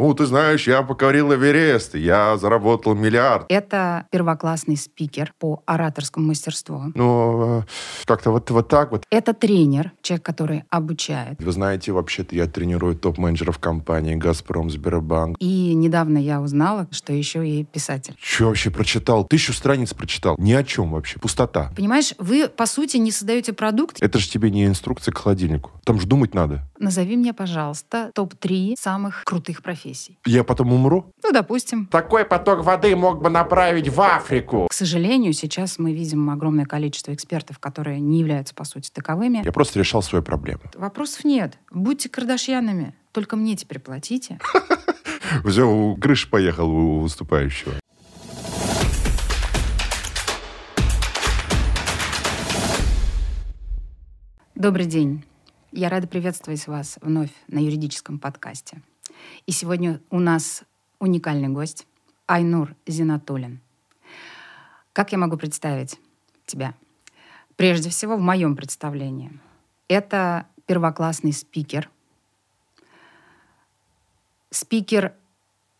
ну, ты знаешь, я покорил Эверест, я заработал миллиард. Это первоклассный спикер по ораторскому мастерству. Ну, э, как-то вот, вот так вот. Это тренер, человек, который обучает. Вы знаете, вообще-то я тренирую топ-менеджеров компании «Газпром», «Сбербанк». И недавно я узнала, что еще и писатель. Че вообще прочитал? Тысячу страниц прочитал. Ни о чем вообще. Пустота. Понимаешь, вы, по сути, не создаете продукт. Это же тебе не инструкция к холодильнику. Там же думать надо. Назови мне, пожалуйста, топ-3 самых крутых профессий. Я потом умру? Ну, допустим. Такой поток воды мог бы направить в Африку. К сожалению, сейчас мы видим огромное количество экспертов, которые не являются, по сути, таковыми. Я просто решал свои проблемы. Вопросов нет. Будьте кардашьянами. Только мне теперь платите. Все, у крыши поехал у выступающего. Добрый день. Я рада приветствовать вас вновь на юридическом подкасте. И сегодня у нас уникальный гость Айнур Зинатулин. Как я могу представить тебя? Прежде всего, в моем представлении. Это первоклассный спикер. Спикер,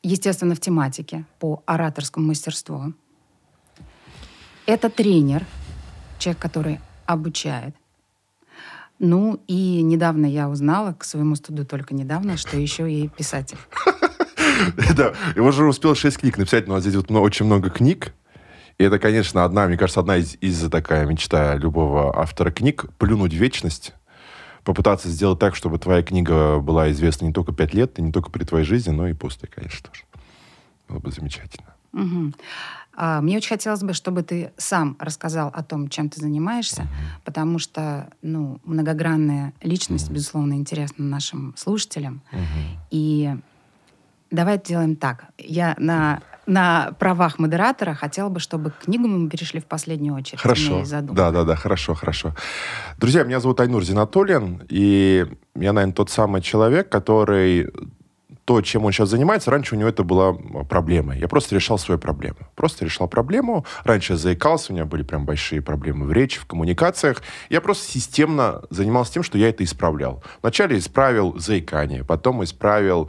естественно, в тематике по ораторскому мастерству. Это тренер, человек, который обучает. Ну и недавно я узнала, к своему студу только недавно, что еще и писатель. Да, я уже успел шесть книг написать, но здесь вот очень много книг. И это, конечно, одна, мне кажется, одна из, из такая мечта любого автора книг — плюнуть в вечность, попытаться сделать так, чтобы твоя книга была известна не только пять лет, и не только при твоей жизни, но и после, конечно, тоже. Было бы замечательно. Угу. А, мне очень хотелось бы, чтобы ты сам рассказал о том, чем ты занимаешься, mm-hmm. потому что, ну, многогранная личность, mm-hmm. безусловно, интересна нашим слушателям. Mm-hmm. И давай сделаем так. Я на на правах модератора хотела бы, чтобы к книгам мы перешли в последнюю очередь. Хорошо. Да, да, да, хорошо, хорошо. Друзья, меня зовут Айнур Зинатуллин, и я, наверное, тот самый человек, который то, чем он сейчас занимается, раньше у него это была проблема. Я просто решал свою проблему. Просто решал проблему. Раньше я заикался, у меня были прям большие проблемы в речи, в коммуникациях. Я просто системно занимался тем, что я это исправлял. Вначале исправил заикание, потом исправил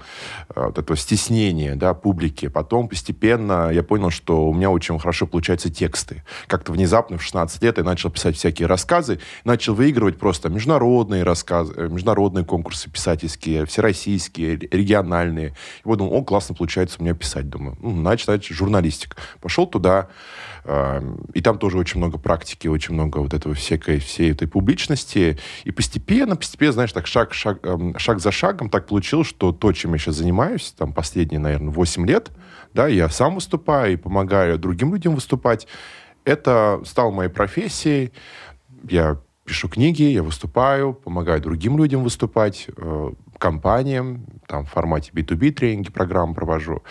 э, вот это стеснение да, публики. Потом постепенно я понял, что у меня очень хорошо получаются тексты. Как-то внезапно в 16 лет я начал писать всякие рассказы, начал выигрывать просто международные рассказы, э, международные конкурсы писательские, всероссийские, региональные нормальные. И вот думал, о, классно получается у меня писать. Думаю, ну, значит, журналистик. Пошел туда, э, и там тоже очень много практики, очень много вот этого всякой, всей этой публичности. И постепенно, постепенно, знаешь, так шаг, шаг, э, шаг за шагом так получилось, что то, чем я сейчас занимаюсь, там последние, наверное, 8 лет, да, я сам выступаю и помогаю другим людям выступать, это стало моей профессией. Я пишу книги, я выступаю, помогаю другим людям выступать, э, компаниям, там, в формате B2B тренинги, программы провожу.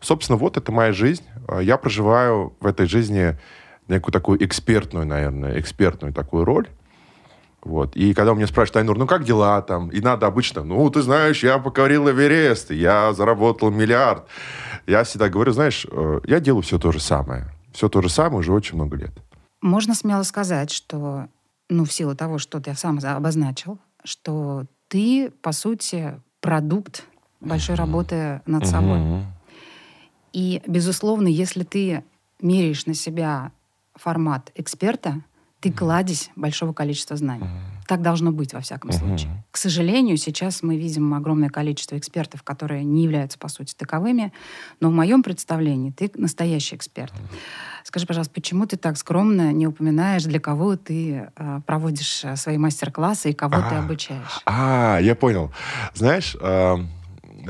Собственно, вот это моя жизнь. Э, я проживаю в этой жизни некую такую экспертную, наверное, экспертную такую роль. Вот. И когда у меня спрашивают, Айнур, ну как дела там? И надо обычно, ну, ты знаешь, я покорил Эверест, я заработал миллиард. Я всегда говорю, знаешь, э, я делаю все то же самое. Все то же самое уже очень много лет. Можно смело сказать, что ну, в силу того, что ты сам обозначил, что ты, по сути, продукт большой работы над собой. И, безусловно, если ты меряешь на себя формат эксперта, ты кладезь большого количества знаний. Так должно быть, во всяком uh-huh. случае. К сожалению, сейчас мы видим огромное количество экспертов, которые не являются, по сути, таковыми. Но в моем представлении ты настоящий эксперт. Скажи, пожалуйста, почему ты так скромно не упоминаешь, для кого ты э, проводишь э, свои мастер-классы и кого а, ты обучаешь? А, я понял. Знаешь, э,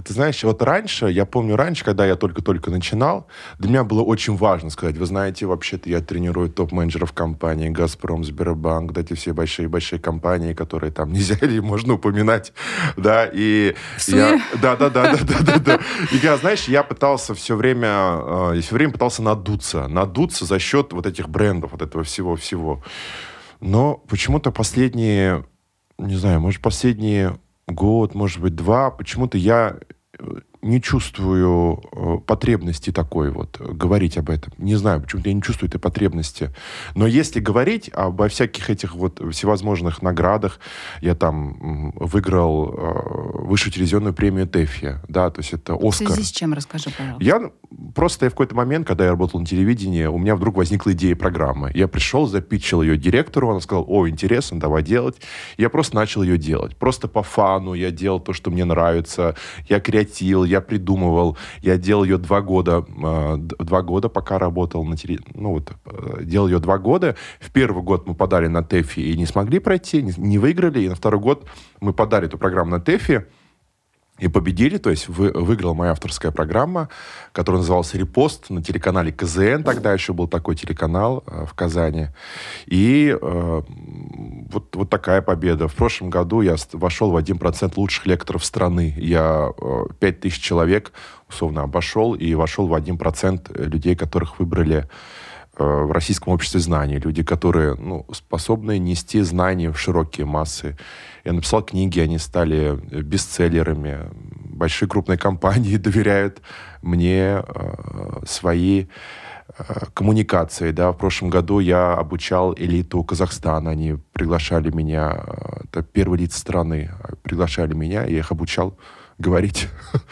ты знаешь, вот раньше, я помню раньше, когда я только-только начинал, для меня было очень важно сказать, вы знаете, вообще-то я тренирую топ-менеджеров компании «Газпром», «Сбербанк», да, эти все большие-большие компании, которые там нельзя или можно упоминать, да, и я... Да, да, да, да, да, да, да. И я, знаешь, я пытался все время, э, все время пытался надуться, надуться за счет вот этих брендов, вот этого всего-всего. Но почему-то последние, не знаю, может, последние год, может быть, два, почему-то я не чувствую э, потребности такой вот э, говорить об этом. Не знаю, почему-то я не чувствую этой потребности. Но если говорить обо всяких этих вот всевозможных наградах, я там выиграл э, высшую телевизионную премию ТЭФИ, да, то есть это Оскар. В связи с чем, расскажи, пожалуйста. Я просто в какой-то момент, когда я работал на телевидении, у меня вдруг возникла идея программы. Я пришел, запитчил ее директору, он сказал, о, интересно, давай делать. Я просто начал ее делать. Просто по фану я делал то, что мне нравится. Я креатил, я придумывал. Я делал ее два года. Э, два года, пока работал на телевидении. Ну вот, э, делал ее два года. В первый год мы подали на ТЭФИ и не смогли пройти, не, не выиграли. И на второй год мы подали эту программу на ТЭФИ и победили, то есть вы, выиграла моя авторская программа, которая называлась «Репост» на телеканале КЗН, тогда еще был такой телеканал э, в Казани. И э, вот, вот такая победа. В прошлом году я вошел в 1% лучших лекторов страны. Я э, 5000 человек условно обошел и вошел в 1% людей, которых выбрали э, в Российском обществе знаний. Люди, которые ну, способны нести знания в широкие массы. Я написал книги, они стали э, бестселлерами. Большие крупные компании доверяют мне э, свои э, коммуникации. Да. В прошлом году я обучал элиту Казахстана. Они приглашали меня, э, это первые лица страны, приглашали меня, я их обучал говорить.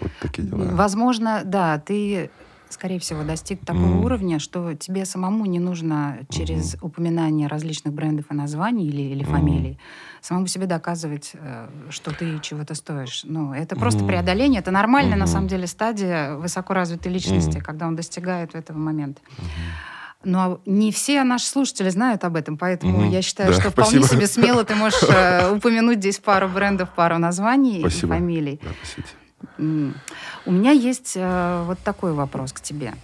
Вот такие дела. Возможно, да, ты скорее всего, достиг такого mm. уровня, что тебе самому не нужно через mm. упоминание различных брендов и названий или, или фамилий mm. самому себе доказывать, э, что ты чего-то стоишь. Ну, это просто mm. преодоление. Это нормальная, mm-hmm. на самом деле, стадия высокоразвитой личности, mm. когда он достигает этого момента. Mm-hmm. Но не все наши слушатели знают об этом, поэтому mm-hmm. я считаю, да, что вполне спасибо. себе смело ты можешь э, упомянуть здесь пару брендов, пару названий спасибо. и фамилий. Да, спасибо. У меня есть э, вот такой вопрос к тебе.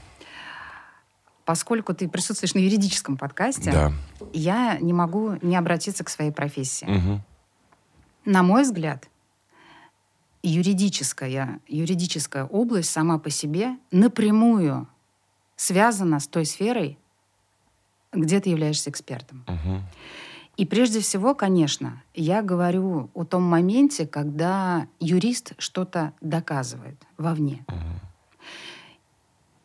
Поскольку ты присутствуешь на юридическом подкасте, да. я не могу не обратиться к своей профессии. Угу. На мой взгляд, юридическая, юридическая область сама по себе напрямую связана с той сферой, где ты являешься экспертом. Угу. И прежде всего, конечно, я говорю о том моменте, когда юрист что-то доказывает вовне.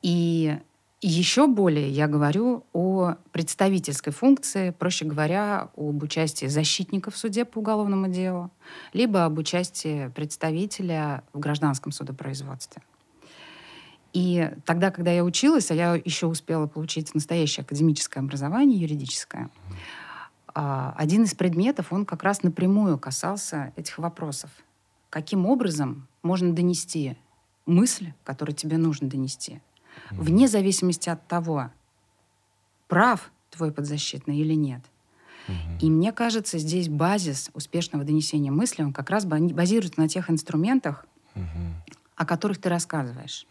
И еще более я говорю о представительской функции, проще говоря, об участии защитника в суде по уголовному делу, либо об участии представителя в гражданском судопроизводстве. И тогда, когда я училась, а я еще успела получить настоящее академическое образование юридическое, один из предметов, он как раз напрямую касался этих вопросов. Каким образом можно донести мысль, которую тебе нужно донести, mm-hmm. вне зависимости от того, прав твой подзащитный или нет. Mm-hmm. И мне кажется, здесь базис успешного донесения мысли, он как раз базируется на тех инструментах, mm-hmm. о которых ты рассказываешь.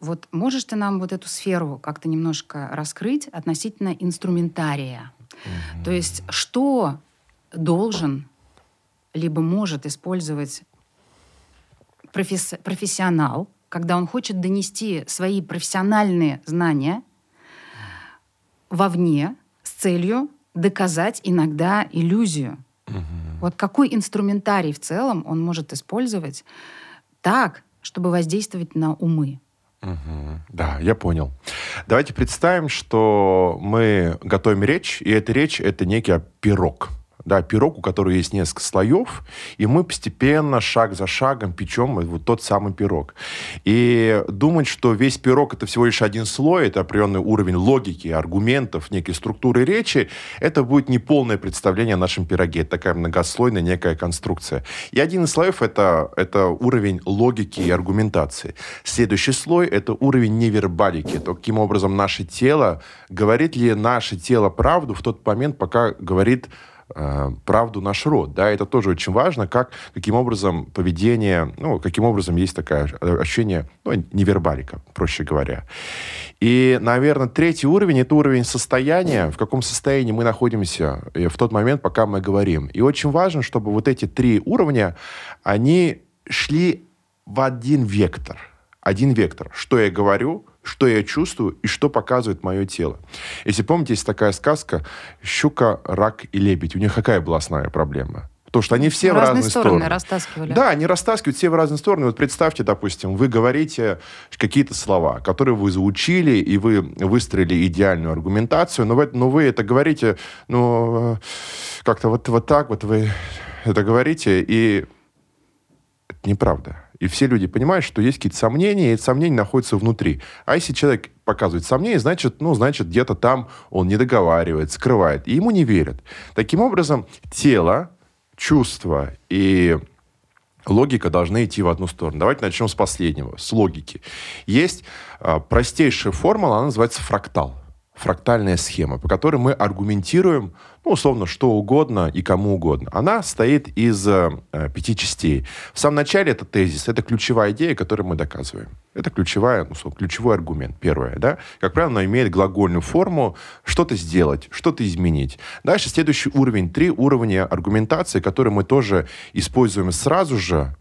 Вот можешь ты нам вот эту сферу как-то немножко раскрыть относительно инструментария? Угу. То есть что должен либо может использовать професс профессионал, когда он хочет донести свои профессиональные знания вовне с целью доказать иногда иллюзию. Угу. Вот какой инструментарий в целом он может использовать так, чтобы воздействовать на умы? Угу. Да, я понял. Давайте представим, что мы готовим речь, и эта речь — это некий пирог да, пирог, у которого есть несколько слоев, и мы постепенно, шаг за шагом печем вот тот самый пирог. И думать, что весь пирог это всего лишь один слой, это определенный уровень логики, аргументов, некой структуры речи, это будет неполное представление о нашем пироге. Это такая многослойная некая конструкция. И один из слоев это, это уровень логики и аргументации. Следующий слой это уровень невербалики. То, каким образом наше тело, говорит ли наше тело правду в тот момент, пока говорит правду наш род. Да, это тоже очень важно, как, каким образом поведение, ну, каким образом есть такое ощущение, ну, невербалика, проще говоря. И, наверное, третий уровень – это уровень состояния, в каком состоянии мы находимся э, в тот момент, пока мы говорим. И очень важно, чтобы вот эти три уровня, они шли в один вектор. Один вектор. Что я говорю, что я чувствую и что показывает мое тело. Если помните, есть такая сказка «Щука, рак и лебедь». У них какая была основная проблема? Потому что они все в в разные разные стороны стороны. растаскивали. Да, они растаскивают все в разные стороны. Вот представьте, допустим, вы говорите какие-то слова, которые вы заучили, и вы выстроили идеальную аргументацию, но вы, но вы это говорите, ну, э, как-то вот, вот так вот вы это говорите, и неправда. И все люди понимают, что есть какие-то сомнения, и эти сомнения находятся внутри. А если человек показывает сомнения, значит, ну, значит, где-то там он не договаривает, скрывает, и ему не верят. Таким образом, тело, чувства и логика должны идти в одну сторону. Давайте начнем с последнего, с логики. Есть а, простейшая формула, она называется фрактал. Фрактальная схема, по которой мы аргументируем, ну, условно, что угодно и кому угодно. Она состоит из э, пяти частей. В самом начале это тезис, это ключевая идея, которую мы доказываем. Это ключевая, ну, условно, ключевой аргумент, первое, да. Как правило, она имеет глагольную форму что-то сделать, что-то изменить. Дальше следующий уровень, три уровня аргументации, которые мы тоже используем сразу же,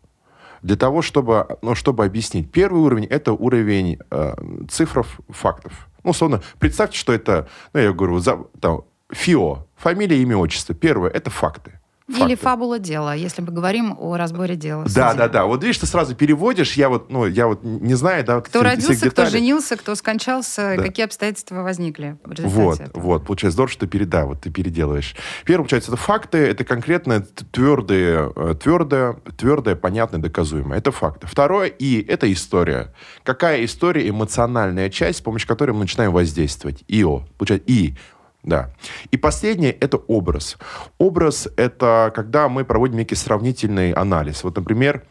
для того, чтобы, ну, чтобы объяснить. Первый уровень – это уровень э, цифров, фактов. Ну, условно, представьте, что это, ну, я говорю, там, ФИО, фамилия, имя, отчество. Первое – это факты. Или Факты. фабула дела, если мы говорим о разборе дела. Да, да, да. Вот видишь, ты сразу переводишь, я вот, ну, я вот не знаю, да, Кто всех- родился, всех кто женился, кто скончался, Да. какие обстоятельства возникли в результате Вот, этого. вот, получается, здорово, что ты переда, вот ты переделываешь. Первое, получается, это факты, это конкретно т- твердые, э, твердое, твердое, понятное, доказуемое. Это факты. Второе, и это история. Какая история, эмоциональная часть, с помощью которой мы начинаем воздействовать. ИО. Получается, И. Да. И последнее – это образ. Образ – это когда мы проводим некий сравнительный анализ. Вот, например,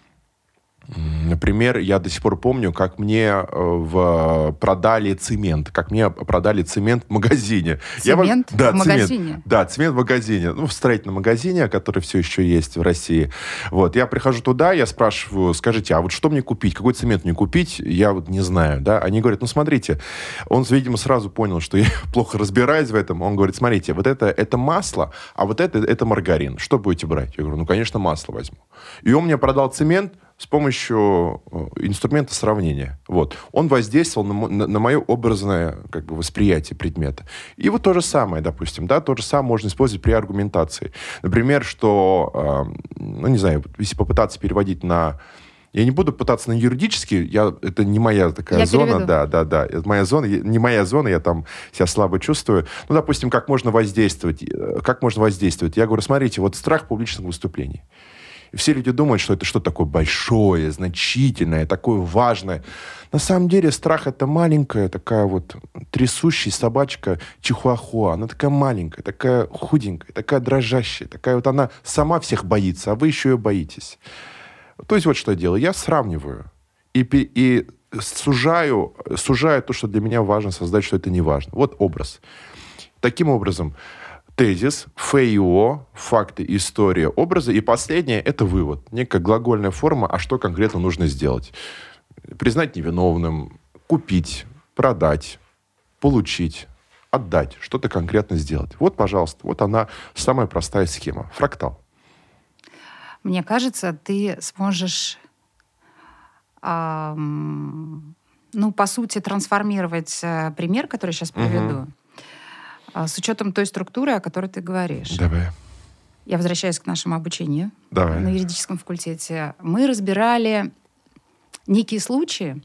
Например, я до сих пор помню, как мне э, в, продали цемент, как мне продали цемент в магазине. Я Цемент да, в магазине? Да, цемент в магазине, ну, в строительном магазине, который все еще есть в России. Вот, я прихожу туда, я спрашиваю, скажите, а вот что мне купить, какой цемент мне купить, я вот не знаю, да. Они говорят, ну, смотрите, он, видимо, сразу понял, что я плохо разбираюсь в этом. Он говорит, смотрите, вот это, это масло, а вот это, это маргарин. Что будете брать? Я говорю, ну, конечно, масло возьму. И он мне продал цемент, с помощью э, инструмента сравнения. Вот. Он воздействовал на, на, на мое образное как бы, восприятие предмета. И вот то же самое, допустим, да, то же самое можно использовать при аргументации. Например, что, э, ну, не знаю, если попытаться переводить на я не буду пытаться на юридический, я, это не моя такая Я зона, переведу. да, да, да, это моя зона, не моя зона, я там себя слабо чувствую. Ну, допустим, как можно воздействовать, э, как можно воздействовать? Я говорю, смотрите, вот страх публичных выступлений. И все люди думают, что это что-то такое большое, значительное, такое важное. На самом деле страх это маленькая такая вот трясущая собачка чихуахуа. Она такая маленькая, такая худенькая, такая дрожащая, такая вот она сама всех боится, а вы еще ее боитесь. То есть вот что я делаю. Я сравниваю и, и сужаю, сужаю то, что для меня важно создать, что это не важно. Вот образ. Таким образом, тезис, ФИО, факты, история, образы. И последнее – это вывод. Некая глагольная форма, а что конкретно нужно сделать. Признать невиновным, купить, продать, получить, отдать, что-то конкретно сделать. Вот, пожалуйста, вот она самая простая схема. Фрактал. Мне кажется, ты сможешь, ну, по сути, трансформировать э, пример, который сейчас приведу, а, с учетом той структуры, о которой ты говоришь. Давай. Я возвращаюсь к нашему обучению Давай. на юридическом факультете. Мы разбирали некие случаи,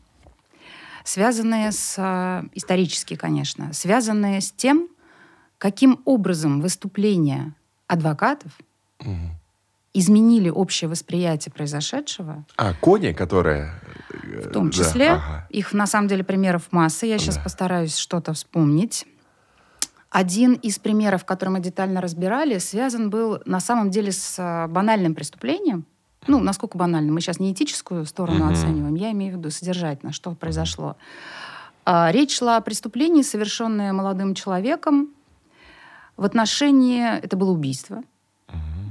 связанные с, э, исторические, конечно, связанные с тем, каким образом выступления адвокатов изменили общее восприятие произошедшего, А, кони, которые... в том числе, ага. их на самом деле примеров масса, я сейчас Да. постараюсь что-то вспомнить. Один из примеров, который мы детально разбирали, связан был на самом деле с э, банальным преступлением. Ну, насколько банально? Мы сейчас не этическую сторону Мгм. оцениваем, я имею в виду содержательно, что произошло. А, Речь шла о преступлении, совершенное молодым человеком в отношении... Это было убийство.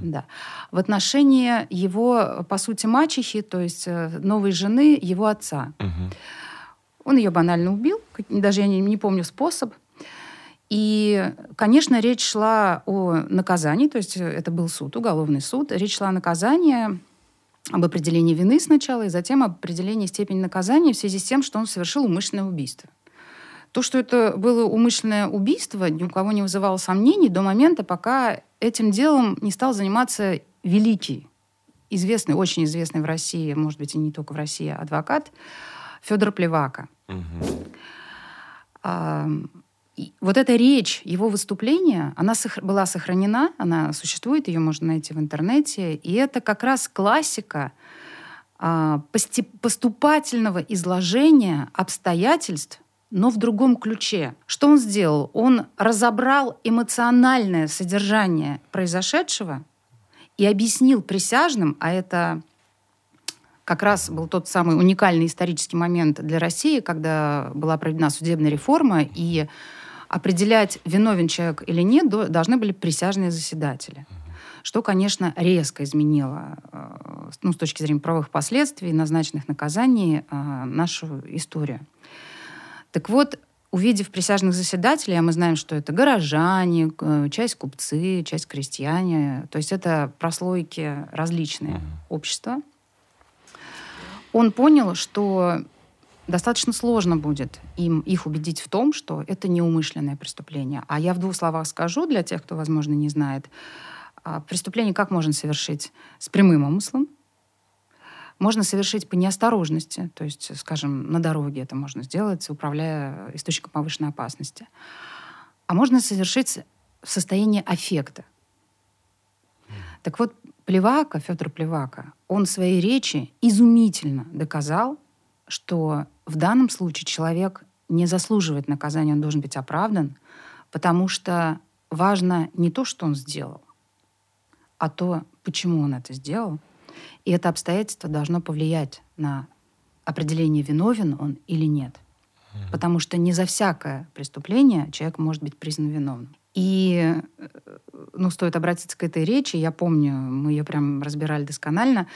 Да. В отношении его, по сути, мачехи, то есть э, новой жены его отца. Мгм. Он ее банально убил, даже я не, не помню способ. И, конечно, речь шла о наказании, то есть э, это был суд, уголовный суд. Речь шла о наказании, об определении вины сначала, и затем об определении степени наказания в связи с тем, что он совершил умышленное убийство. То, что это было умышленное убийство, ни у кого не вызывало сомнений до момента, пока этим делом не стал заниматься великий, известный, очень известный в России, может быть, и не только в России, адвокат Федор Плевака. А, вот эта речь, его выступление, она сох- была сохранена, она существует, ее можно найти в интернете, и это как раз классика а, поступательного изложения обстоятельств, но в другом ключе. Что он сделал? Он разобрал эмоциональное содержание произошедшего и объяснил присяжным, а это как раз был тот самый уникальный исторический момент для России, когда была проведена судебная реформа, и определять, виновен человек или нет, до- должны были присяжные заседатели. Что, конечно, резко изменило, э, ну, с точки зрения правовых последствий, назначенных наказаний, э, нашу историю. Так вот, увидев присяжных заседателей, а мы знаем, что это горожане, э, часть купцы, часть крестьяне, то есть это прослойки различные общества, он понял, что достаточно сложно будет им их убедить в том, что это неумышленное преступление. А я в двух словах скажу для тех, кто, возможно, не знает. А, Преступление как можно совершить? С прямым умыслом. Можно совершить по неосторожности, то есть, скажем, на дороге это можно сделать, управляя источником повышенной опасности. А можно совершить в состоянии аффекта. Так вот, Плевака, Федор Плевака, он в своей речи изумительно доказал, что в данном случае человек не заслуживает наказания, он должен быть оправдан, потому что важно не то, что он сделал, а то, почему он это сделал. И это обстоятельство должно повлиять на определение, виновен он или нет. Потому что не за всякое преступление человек может быть признан виновным. И ну, стоит обратиться к этой речи. Я помню, мы ее прям разбирали досконально.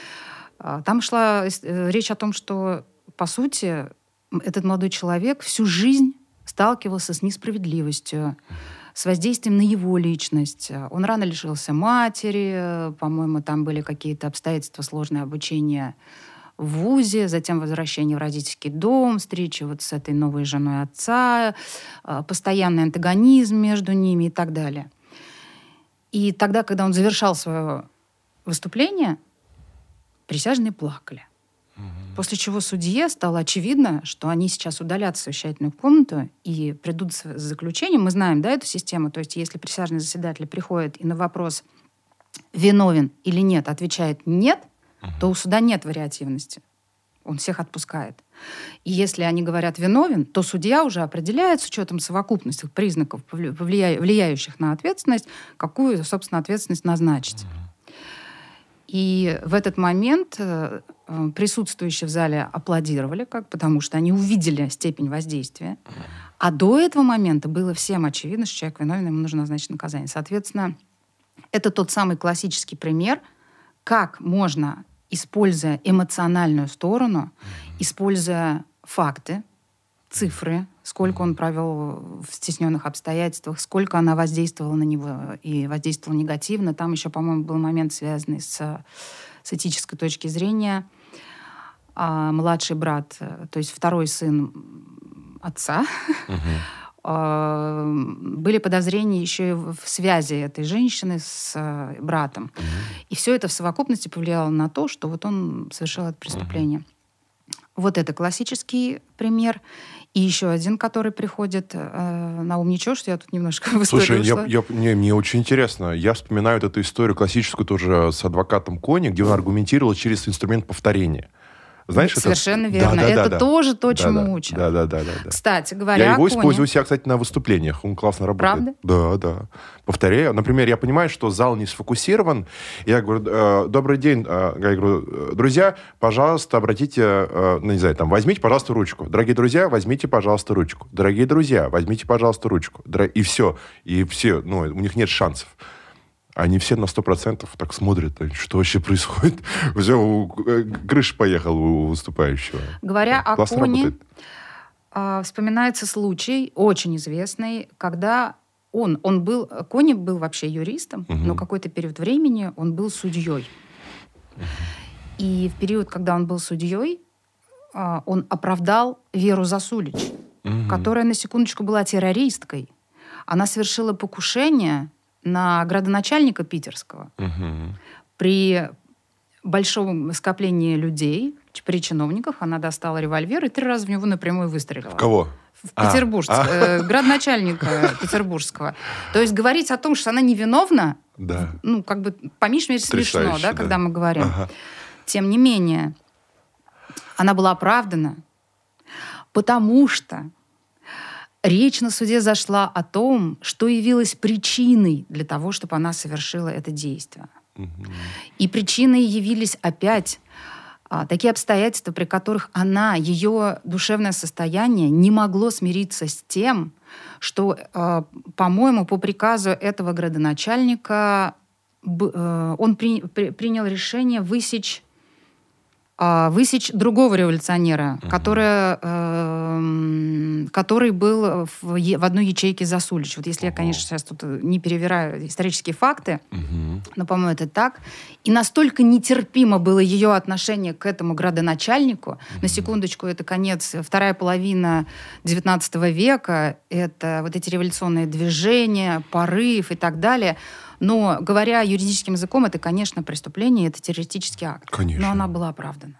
А, Там шла э, речь о том, что, по сути, этот молодой человек всю жизнь сталкивался с несправедливостью, с воздействием на его личность. Он рано лишился матери, по-моему, там были какие-то обстоятельства сложное обучение в ВУЗе, затем возвращение в родительский дом, встреча вот с этой новой женой отца, э, постоянный антагонизм между ними и так далее. И тогда, когда он завершал свое выступление, присяжные плакали. После чего судье стало очевидно, что они сейчас удалят совещательную комнату и придут с заключением. Мы знаем, да, эту систему. То есть если присяжный заседатель приходит и на вопрос, виновен или нет, отвечает «нет», то у суда нет вариативности. Он всех отпускает. И если они говорят «виновен», то судья уже определяет с учетом совокупности признаков, повли- повлия- влияющих на ответственность, какую, собственно, ответственность назначить. И в этот момент э, присутствующие в зале аплодировали, как, потому что они увидели степень воздействия. А до этого момента было всем очевидно, что человек виновен, ему нужно назначить наказание. Соответственно, это тот самый классический пример, как можно, используя эмоциональную сторону, используя факты, цифры, сколько он провел в стесненных обстоятельствах, сколько она воздействовала на него и воздействовала негативно. Там еще, по-моему, был момент, связанный с, с этической точки зрения. А, младший брат, э, то есть второй сын отца, а, были подозрения еще и в связи этой женщины с э, братом. И все это в совокупности повлияло на то, что вот он совершил это преступление. Вот это классический пример. И еще один, который приходит э, на ум. Ничего, что я тут немножко в Слушай, я, я- мне, мне очень интересно. Я вспоминаю вот эту историю классическую тоже с адвокатом Кони, где он аргументировал через инструмент повторения. Знаешь, это- Совершенно Да, верно. да, да, это да. тоже то, Да, чему да, учат. Да, да, да, да, да. Кстати говоря, Я его использую у себя, кстати, на выступлениях. Он классно работает. Да, да. Повторяю. Например, я понимаю, что зал не сфокусирован. Я говорю, «Э, добрый день. Э, Я говорю, «Э, друзья, пожалуйста, обратите, ну, не знаю, там, возьмите, пожалуйста, ручку. Дорогие друзья, возьмите, пожалуйста, ручку. Дорогие друзья, возьмите, пожалуйста, ручку. И все. И все. Ну, у них нет шансов. Они все на 100% так смотрят, э, что вообще происходит. Все, э, крыша поехала у выступающего. Говоря о Классно Коне, работает. а, вспоминается случай, очень известный, когда он, он был, Кони был вообще юристом, Мгм. но какой-то период времени он был судьей. И в период, когда он был судьей, а, он оправдал Веру Засулич, Мгм. которая, на секундочку, была террористкой. Она совершила покушение на градоначальника питерского. Мгм. при большом скоплении людей, при чиновниках, она достала револьвер и три раза в него напрямую выстрелила. В кого? В Петербург, а. э, градоначальника петербургского. То есть говорить о том, что она невиновна, Да. ну, как бы по меньшей мере смешно, да, да. когда мы говорим. Ага. Тем не менее, она была оправдана, потому что речь на суде зашла о том, что явилось причиной для того, чтобы она совершила это действие. И причиной явились опять а, такие обстоятельства, при которых она, ее душевное состояние не могло смириться с тем, что, а, по-моему, по приказу этого градоначальника б- э, он при- при- принял решение высечь высечь другого революционера, которая, эм, который был в, в одной ячейке Засулич. Вот если я, конечно, сейчас тут э, не перевираю исторические факты, но, по-моему, это так. И настолько нетерпимо было ее отношение к этому градоначальнику. На секундочку, это конец, вторая половина XIX века. Это вот эти революционные движения, порыв и так далее. Но, говоря юридическим языком, это, конечно, преступление, это террористический акт. Конечно. Но она была оправдана.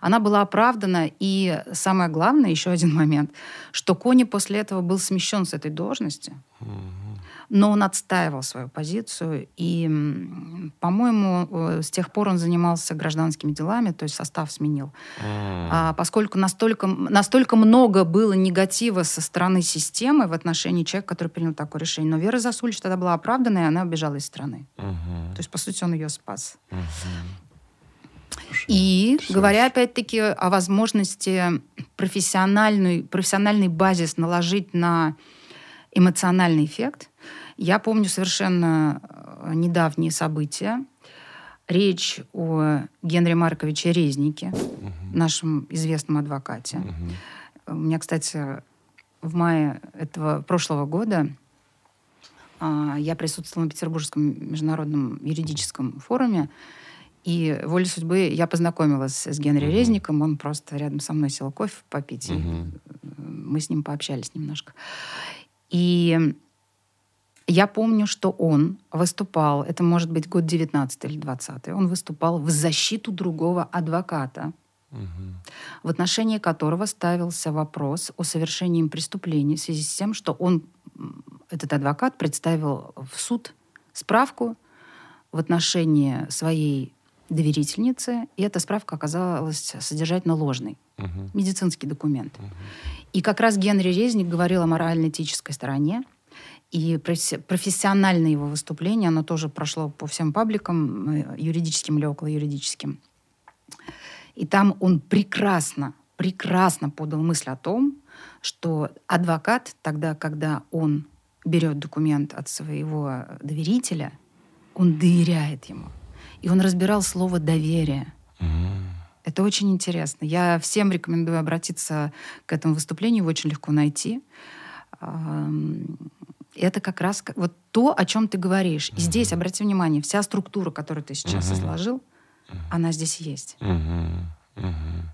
Она была оправдана, и самое главное, еще один момент, что Кони после этого был смещен с этой должности, но он отстаивал свою позицию, и, по-моему, э, с тех пор он занимался гражданскими делами, то есть состав сменил. А, поскольку настолько, настолько много было негатива со стороны системы в отношении человека, который принял такое решение. Но Вера Засулич тогда была оправдана, и она убежала из страны. То есть, по сути, он ее спас. И говоря опять-таки о возможности профессиональный, профессиональный базис наложить на эмоциональный эффект, я помню совершенно э, недавние события. Речь о Генри Марковиче Резнике, нашем известном адвокате. У меня, кстати, в мае этого прошлого года а, я присутствовала на Петербургском международном юридическом форуме, и волей судьбы я познакомилась с Генри Резником. Он просто рядом со мной сел кофе попить. и, э, мы с ним пообщались немножко. И я помню, что он выступал, это может быть год 19 или 20, он выступал в защиту другого адвоката, в отношении которого ставился вопрос о совершении им преступления в связи с тем, что он, этот адвокат, представил в суд справку в отношении своей доверительницы, и эта справка оказалась содержательно ложной. Медицинский документ. И как раз Генри Резник говорил о морально-этической стороне, и професси- профессиональное его выступление, оно тоже прошло по всем пабликам, э, юридическим или около юридическим. И там он прекрасно, прекрасно подал мысль о том, что адвокат тогда, когда он берет документ от своего доверителя, он доверяет ему. И он разбирал слово «доверие». Это очень интересно. Я всем рекомендую обратиться к этому выступлению, его очень легко найти. Это как раз вот то, о чем ты говоришь. И здесь, обрати внимание, вся структура, которую ты сейчас изложил, она здесь есть. Мгм. Мгм.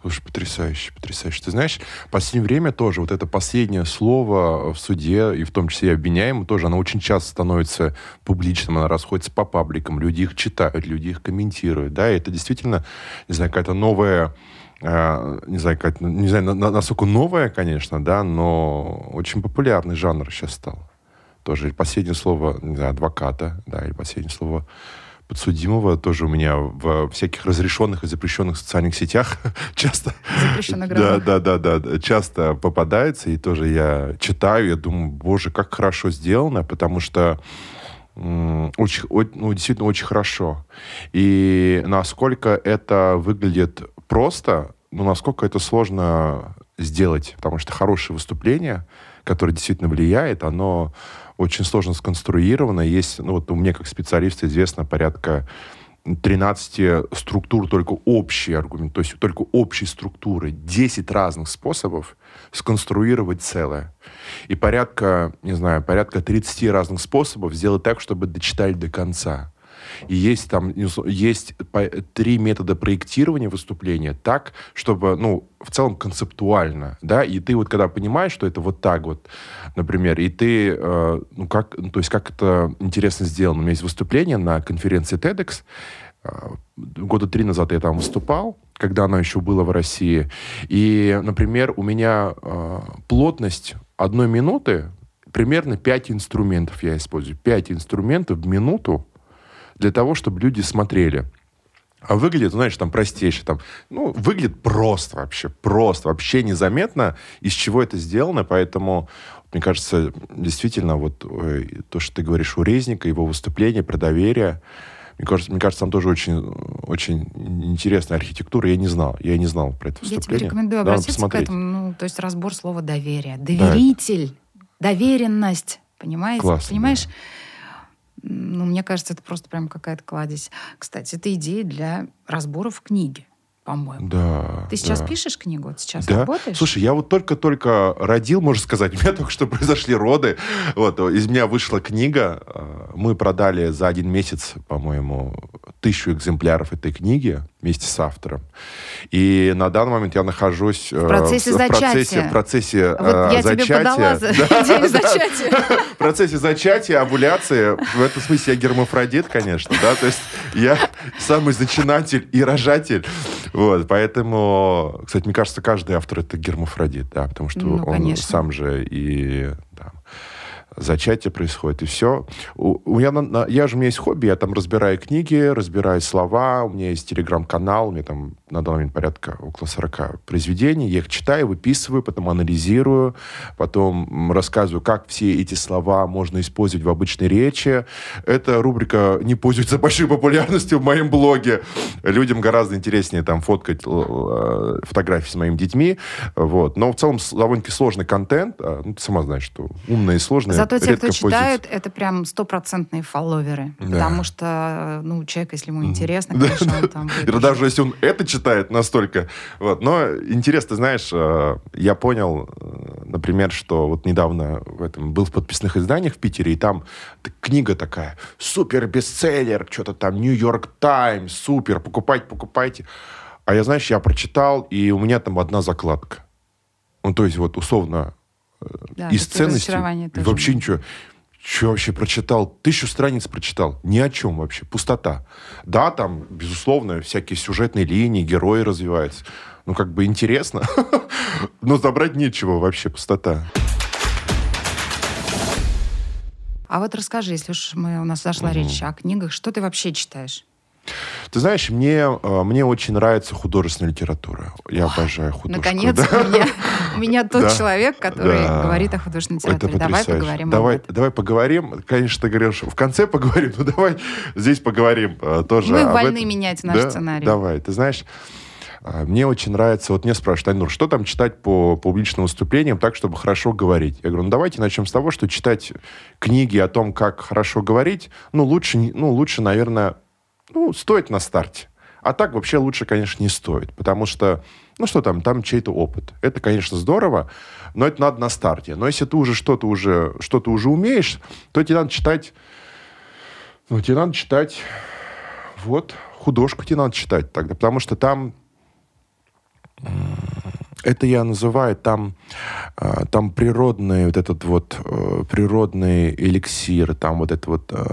Слушай, потрясающе, потрясающе. Ты знаешь, в последнее время тоже вот это последнее слово в суде, и в том числе и обвиняемым, тоже оно очень часто становится публичным, оно расходится по пабликам, люди их читают, люди их комментируют, да, и это действительно, не знаю, какая-то новая не знаю, как, не знаю, на- на- насколько новая, конечно, да, но очень популярный жанр сейчас стал. Тоже последнее слово, не знаю, адвоката, да, или последнее слово подсудимого тоже у меня в всяких разрешенных и запрещенных социальных сетях часто... Да, да, да, да, часто попадается, и тоже я читаю, я думаю, боже, как хорошо сделано, потому что очень, ну, действительно очень хорошо. И насколько это выглядит просто, ну, насколько это сложно сделать, потому что хорошее выступление, которое действительно влияет, оно очень сложно сконструировано. Есть, ну, вот у меня как специалиста известно порядка 13 структур, только общий аргумент, то есть только общей структуры, 10 разных способов сконструировать целое. И порядка, не знаю, порядка 30 разных способов сделать так, чтобы дочитали до конца. И есть там есть три метода проектирования выступления так, чтобы, ну, в целом концептуально, да, и ты вот когда понимаешь, что это вот так вот, например, и ты, э, ну, как, ну, то есть как это интересно сделано. У меня есть выступление на конференции TEDx, э, года три назад я там выступал, когда оно еще было в России, и, например, у меня э, плотность одной минуты примерно пять инструментов я использую. пять инструментов в минуту для того, чтобы люди смотрели. А выглядит, знаешь, там простейшее, там, ну, выглядит просто вообще, просто, вообще незаметно, из чего это сделано, поэтому, мне кажется, действительно, вот ой, то, что ты говоришь у Резника, его выступление про доверие, мне кажется, мне кажется, там тоже очень, очень интересная архитектура. Я не знал. Я не знал про это выступление. Я тебе рекомендую обратиться да, к этому. Ну, то есть разбор слова доверие. Доверитель, да. доверенность. Понимаете? Классно, Понимаешь? Да ну, мне кажется, это просто прям какая-то кладезь. Кстати, это идея для разборов книги по-моему. Да. Ты сейчас да. пишешь книгу? Вот сейчас да. работаешь? Слушай, я вот только-только родил, можно сказать. У меня только что произошли роды. Вот, из меня вышла книга. А, мы продали за один месяц, по-моему, тысячу экземпляров этой книги вместе с автором. И на данный момент я нахожусь в процессе в, зачатия. В процессе, в процессе вот э, я зачатия. тебе подала за да, зачатия. В процессе зачатия, овуляции. В этом смысле я гермафродит, конечно. Да? То есть я самый зачинатель и рожатель. Вот, поэтому, кстати, мне кажется, каждый автор это гермафродит, да, потому что ну, он конечно. сам же и зачатие происходит, и все. У, у меня, я же, у меня есть хобби, я там разбираю книги, разбираю слова, у меня есть телеграм-канал, у меня там на данный момент порядка около 40 произведений, я их читаю, выписываю, потом анализирую, потом рассказываю, как все эти слова можно использовать в обычной речи. Эта рубрика не пользуется большой популярностью в моем блоге. Людям гораздо интереснее там фоткать э, фотографии с моими детьми, вот. Но в целом довольно-таки сложный контент, а, ну, ты сама знаешь, что умное и сложное Зато те, кто читают, это прям стопроцентные фолловеры. Да. Потому что, ну, человек, если ему интересно, конечно, он там. Даже если он это читает настолько. Вот. Но интересно, знаешь, э, я понял, э, например, что вот недавно в этом был в подписных изданиях в Питере, и там книга такая, супер бестселлер, что-то там Нью-Йорк Таймс, супер, покупайте, покупайте. А я, знаешь, я прочитал, и у меня там одна закладка. Ну, то есть вот условно да, из ценностей вообще ничего. Что вообще прочитал? Тысячу страниц прочитал. Ни о чем вообще. Пустота. Да, там, безусловно, всякие сюжетные линии, герои развиваются. Ну, как бы интересно. Но забрать нечего вообще. Пустота. А вот расскажи, если уж мы, у нас зашла угу. речь о книгах, что ты вообще читаешь? Ты знаешь, мне, э, мне очень нравится художественная литература. Я О, обожаю художественную. Наконец, да? у, меня, у меня тот да, человек, который да. говорит о художественной литературе. Это давай поговорим давай, об этом. Давай поговорим. Конечно, ты говоришь, в конце поговорим, но давай здесь поговорим э, тоже Мы вольны этом. менять наш да? сценарий. Давай. Ты знаешь, э, мне очень нравится, вот мне спрашивают, Айнур, что там читать по публичным выступлениям так, чтобы хорошо говорить? Я говорю, ну давайте начнем с того, что читать книги о том, как хорошо говорить, ну лучше, ну, лучше наверное, ну, стоит на старте. А так вообще лучше, конечно, не стоит, потому что, ну что там, там чей-то опыт. Это, конечно, здорово, но это надо на старте. Но если ты уже что-то уже, что-то уже умеешь, то тебе надо читать, ну, тебе надо читать, вот, художку тебе надо читать тогда, потому что там это я называю там, а, там природный вот этот вот э, природный эликсир, там вот этот вот э,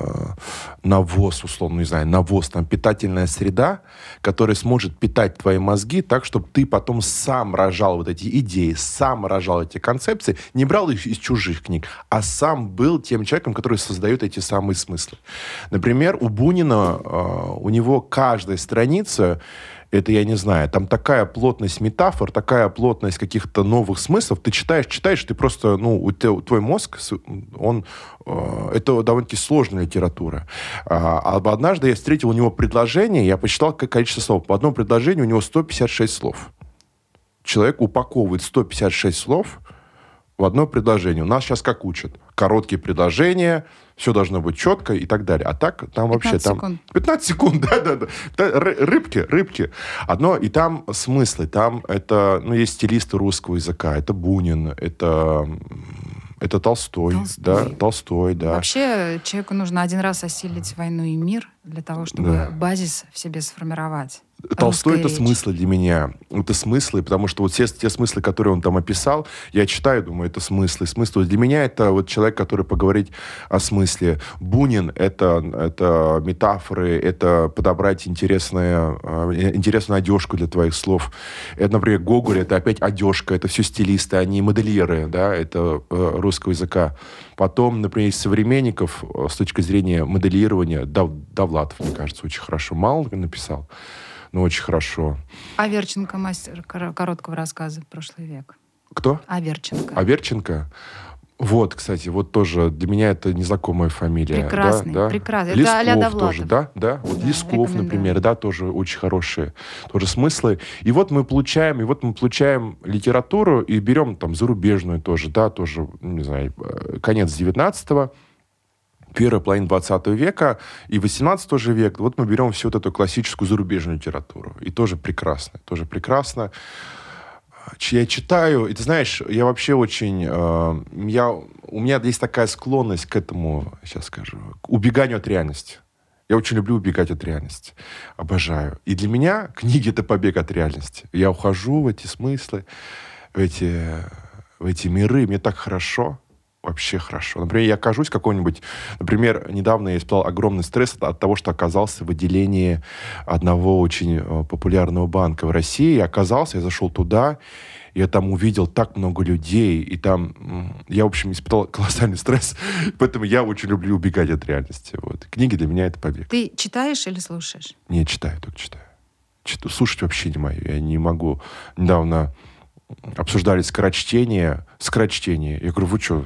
навоз, условно, не знаю, навоз, там питательная среда, которая сможет питать твои мозги так, чтобы ты потом сам рожал вот эти идеи, сам рожал эти концепции, не брал их из чужих книг, а сам был тем человеком, который создает эти самые смыслы. Например, у Бунина, э, у него каждая страница это я не знаю, там такая плотность метафор, такая плотность каких-то новых смыслов, ты читаешь, читаешь, ты просто, ну, у тебя, твой мозг, он, э, это довольно-таки сложная литература. А, а однажды я встретил у него предложение, я посчитал как количество слов. По одному предложению у него 156 слов. Человек упаковывает 156 слов в одно предложение. У нас сейчас как учат? Короткие предложения, все должно быть четко и так далее. А так там вообще... Там, секунд. 15 секунд, да-да-да. Рыбки, рыбки. Одно, и там смыслы, там это, ну, есть стилисты русского языка, это Бунин, это Это Толстой, Толстой. да, Толстой, да. Вообще человеку нужно один раз осилить войну и мир для того, чтобы Да. базис в себе сформировать. Толстой это речь. смыслы для меня. Это смыслы, потому что вот все те смыслы, которые он там описал, я читаю, думаю, это смыслы. Смыслы. Для меня это вот человек, который поговорить о смысле. Бунин это, это метафоры, это подобрать интересное, э, интересную одежку для твоих слов. Это, например, Гоголь, это опять одежка, это все стилисты, они модельеры, да, это э, русского языка. Потом, например, из современников э, с точки зрения моделирования, Дав, Довлатов, мне кажется, очень хорошо. Мало написал, но очень хорошо. Аверченко, мастер кор- короткого рассказа «Прошлый век». Кто? Аверченко. Аверченко? Вот, кстати, вот тоже для меня это незнакомая фамилия. Прекрасный, да, да. прекрасный. Это Лесков а-ля Довлатов. тоже, да, да. Вот Да, Лесков, например, да, тоже очень хорошие тоже смыслы. И вот мы получаем, и вот мы получаем литературу и берем там зарубежную тоже, да, тоже, ну, не знаю, э, конец 19 первая половина 20 века и 18 тоже век. Вот мы берем всю вот эту классическую зарубежную литературу. И тоже прекрасно, тоже прекрасно. Я читаю, и ты знаешь, я вообще очень... э, я, у меня есть такая склонность к этому, сейчас скажу, к убеганию от реальности. Я очень люблю убегать от реальности. Обожаю. И для меня книги — это побег от реальности. Я ухожу в эти смыслы, в эти, в эти миры. Мне так хорошо. Вообще хорошо. Например, я окажусь в каком-нибудь... Например, недавно я испытал огромный стресс от, от того, что оказался в отделении одного очень э, популярного банка в России. Я оказался, я зашел туда, я там увидел так много людей, и там я, в общем, испытал колоссальный стресс, поэтому я очень люблю убегать от реальности. Вот. Книги для меня это побег. Ты читаешь или слушаешь? Не читаю, только читаю. Чит- Слушать вообще не мое. Я не могу. Недавно обсуждали скорочтение. Скорочтение. Я говорю, вы что,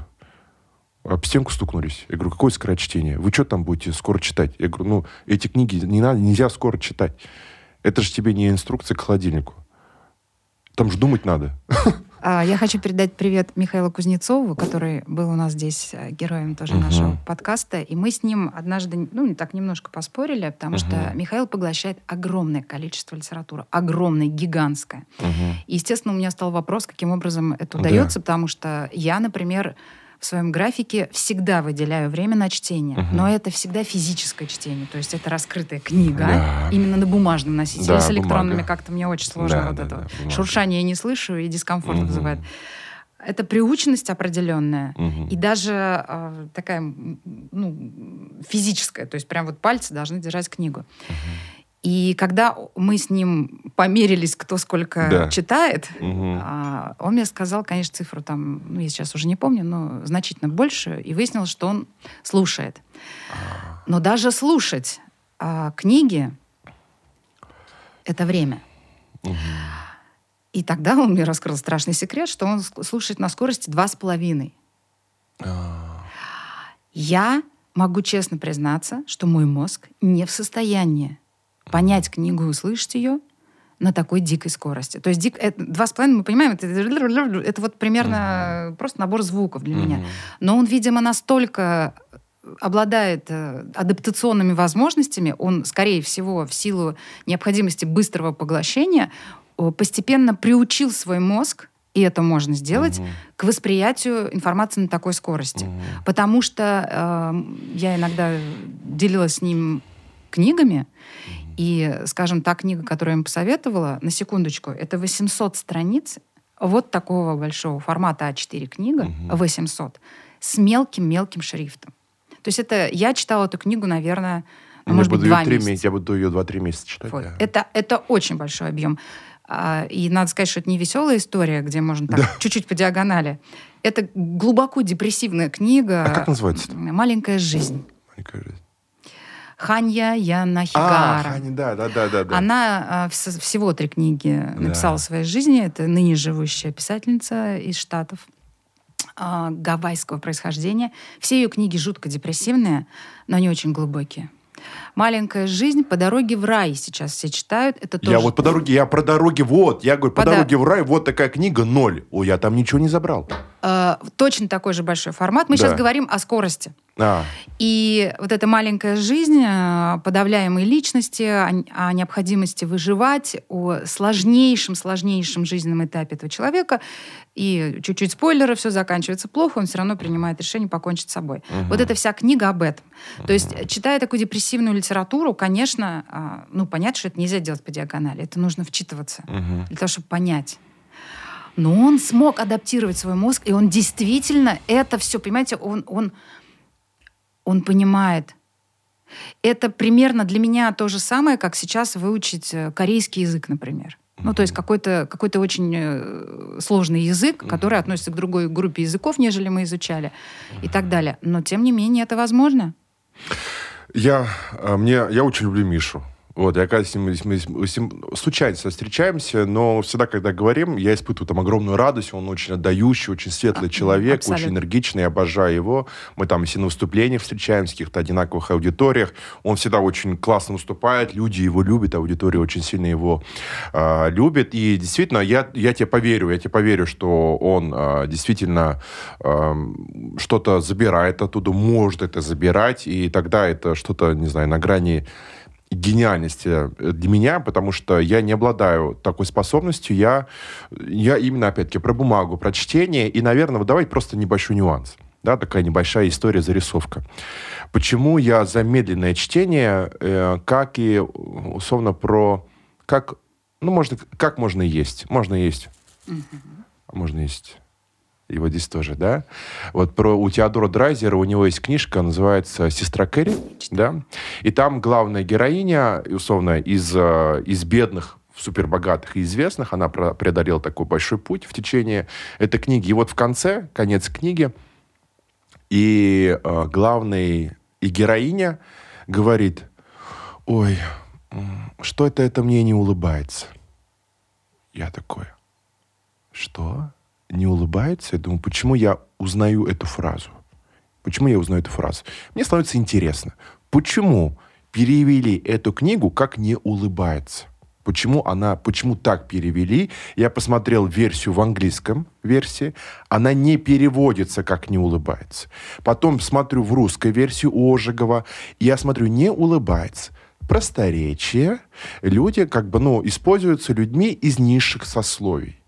об стенку стукнулись? Я говорю, какое скорочтение? Вы что там будете скоро читать? Я говорю, ну, эти книги не надо, нельзя скоро читать. Это же тебе не инструкция к холодильнику. Там же думать надо. А, Я хочу передать привет Михаилу Кузнецову, который был у нас здесь э, героем тоже Мгм. нашего подкаста. И мы с ним однажды, ну, так немножко поспорили, потому что Михаил поглощает огромное количество литературы. Огромное, гигантское. И, естественно, у меня стал вопрос, каким образом это Да. удается, потому что я, например, в своем графике всегда выделяю время на чтение, Мгм. но это всегда физическое чтение, то есть это раскрытая книга, Да. именно на бумажном носителе. Да, С электронными бумага. как-то мне очень сложно Да, вот да, это да, вот. бумага. шуршание я не слышу и дискомфорт Мгм. вызывает. Это приученность определенная. Мгм. И даже э, такая ну, физическая, то есть прям вот пальцы должны держать книгу. И когда мы с ним померились, кто сколько Да. читает, а, он мне сказал, конечно, цифру там, ну, я сейчас уже не помню, но значительно больше, и выяснилось, что он слушает. Но даже слушать а, книги — это время. И тогда он мне раскрыл страшный секрет, что он слушает на скорости два с половиной. А, Я могу честно признаться, что мой мозг не в состоянии понять книгу и услышать ее на такой дикой скорости. То есть дик, это, два с половиной, мы понимаем, это, это вот примерно просто набор звуков для меня. Но он, видимо, настолько обладает э, адаптационными возможностями, он, скорее всего, в силу необходимости быстрого поглощения, постепенно приучил свой мозг, и это можно сделать, к восприятию информации на такой скорости. Потому что э, я иногда делилась с ним книгами, и, скажем, та книга, которую я им посоветовала, на секундочку, это 800 страниц, вот такого большого формата А4 книга, 800, с мелким-мелким шрифтом. То есть это я читала эту книгу, наверное, Я может быть, два месяца. месяца. Я буду ее два-три месяца читать. Вот. да. Это, это очень большой объем. А, И надо сказать, что это не веселая история, где можно так Да. чуть-чуть по диагонали. Это глубоко депрессивная книга. А как называется? «Маленькая жизнь». Мне кажется. Ханья А, Янахигара. Хани, да, да, да, да. да. Она а, вс- всего три книги написала в своей жизни. Это ныне живущая писательница из Штатов а, гавайского происхождения. Все ее книги жутко депрессивные, но они очень глубокие. «Маленькая жизнь» по дороге в рай сейчас все читают. Это тоже... Я вот по дороге, я про дороги, вот, я говорю, по По да- дороге в рай, вот такая книга, ноль. Ой, я там ничего не забрал. Э, точно такой же большой формат. Мы Да. сейчас говорим о скорости. А, И вот эта маленькая жизнь э, подавляемой личности, о, о необходимости выживать, о сложнейшем, сложнейшем жизненном этапе этого человека. И чуть-чуть спойлеры, все заканчивается плохо, он все равно принимает решение покончить с собой. Вот эта вся книга об этом. То есть, читая такую депрессивную литературу, конечно, а, ну, понятно, что это нельзя делать по диагонали. Это нужно вчитываться для того, чтобы понять. Но он смог адаптировать свой мозг, и он действительно это все, понимаете, он, он, он понимает. Это примерно для меня то же самое, как сейчас выучить э, корейский язык, например. Ну, то есть какой-то какой очень э, сложный язык, который относится к другой группе языков, нежели мы изучали, и так далее. Но, тем не менее, это возможно. Я, а, мне, я очень люблю Мишу. Вот, я когда с ним, с ним- с ним случайно встречаемся, но всегда, когда говорим, я испытываю там огромную радость. Он очень отдающий, очень светлый человек, абсолютно. очень энергичный, я обожаю его. Мы там все на выступлениях встречаемся, в каких-то одинаковых аудиториях. Он всегда очень классно выступает, люди его любят, аудитория очень сильно его а, любит. И действительно, я, я тебе поверю, я тебе поверю, что он а, действительно ам, что-то забирает оттуда, может это забирать, и тогда это что-то, не знаю, на грани гениальности для меня, потому что я не обладаю такой способностью. Я, я именно, опять-таки, про бумагу, про чтение. И, наверное, вот давайте просто небольшой нюанс. Да, такая небольшая история, зарисовка. Почему я за медленное чтение, э, как и, условно, про... Как, ну, можно, как можно есть? Можно есть. А Можно есть. Вот здесь тоже, да? Вот про у Теодора Драйзера у него есть книжка, называется «Сестра Кэрри», да? И там главная героиня, условно, из, э, из бедных супербогатых и известных, она преодолела такой большой путь в течение этой книги. И вот в конце, конец книги, и э, главный, и героиня говорит, ой, что это это мне не улыбается? Я такой, что? Не улыбается? Я думаю, почему я узнаю эту фразу? Почему я узнаю эту фразу? Мне становится интересно, почему перевели эту книгу как не улыбается? Почему она, почему так перевели? Я посмотрел версию в английском версии, она не переводится как не улыбается. Потом смотрю в русской версии Ожегова, я смотрю, не улыбается. Просторечие. Люди как бы, ну, используются людьми из низших сословий.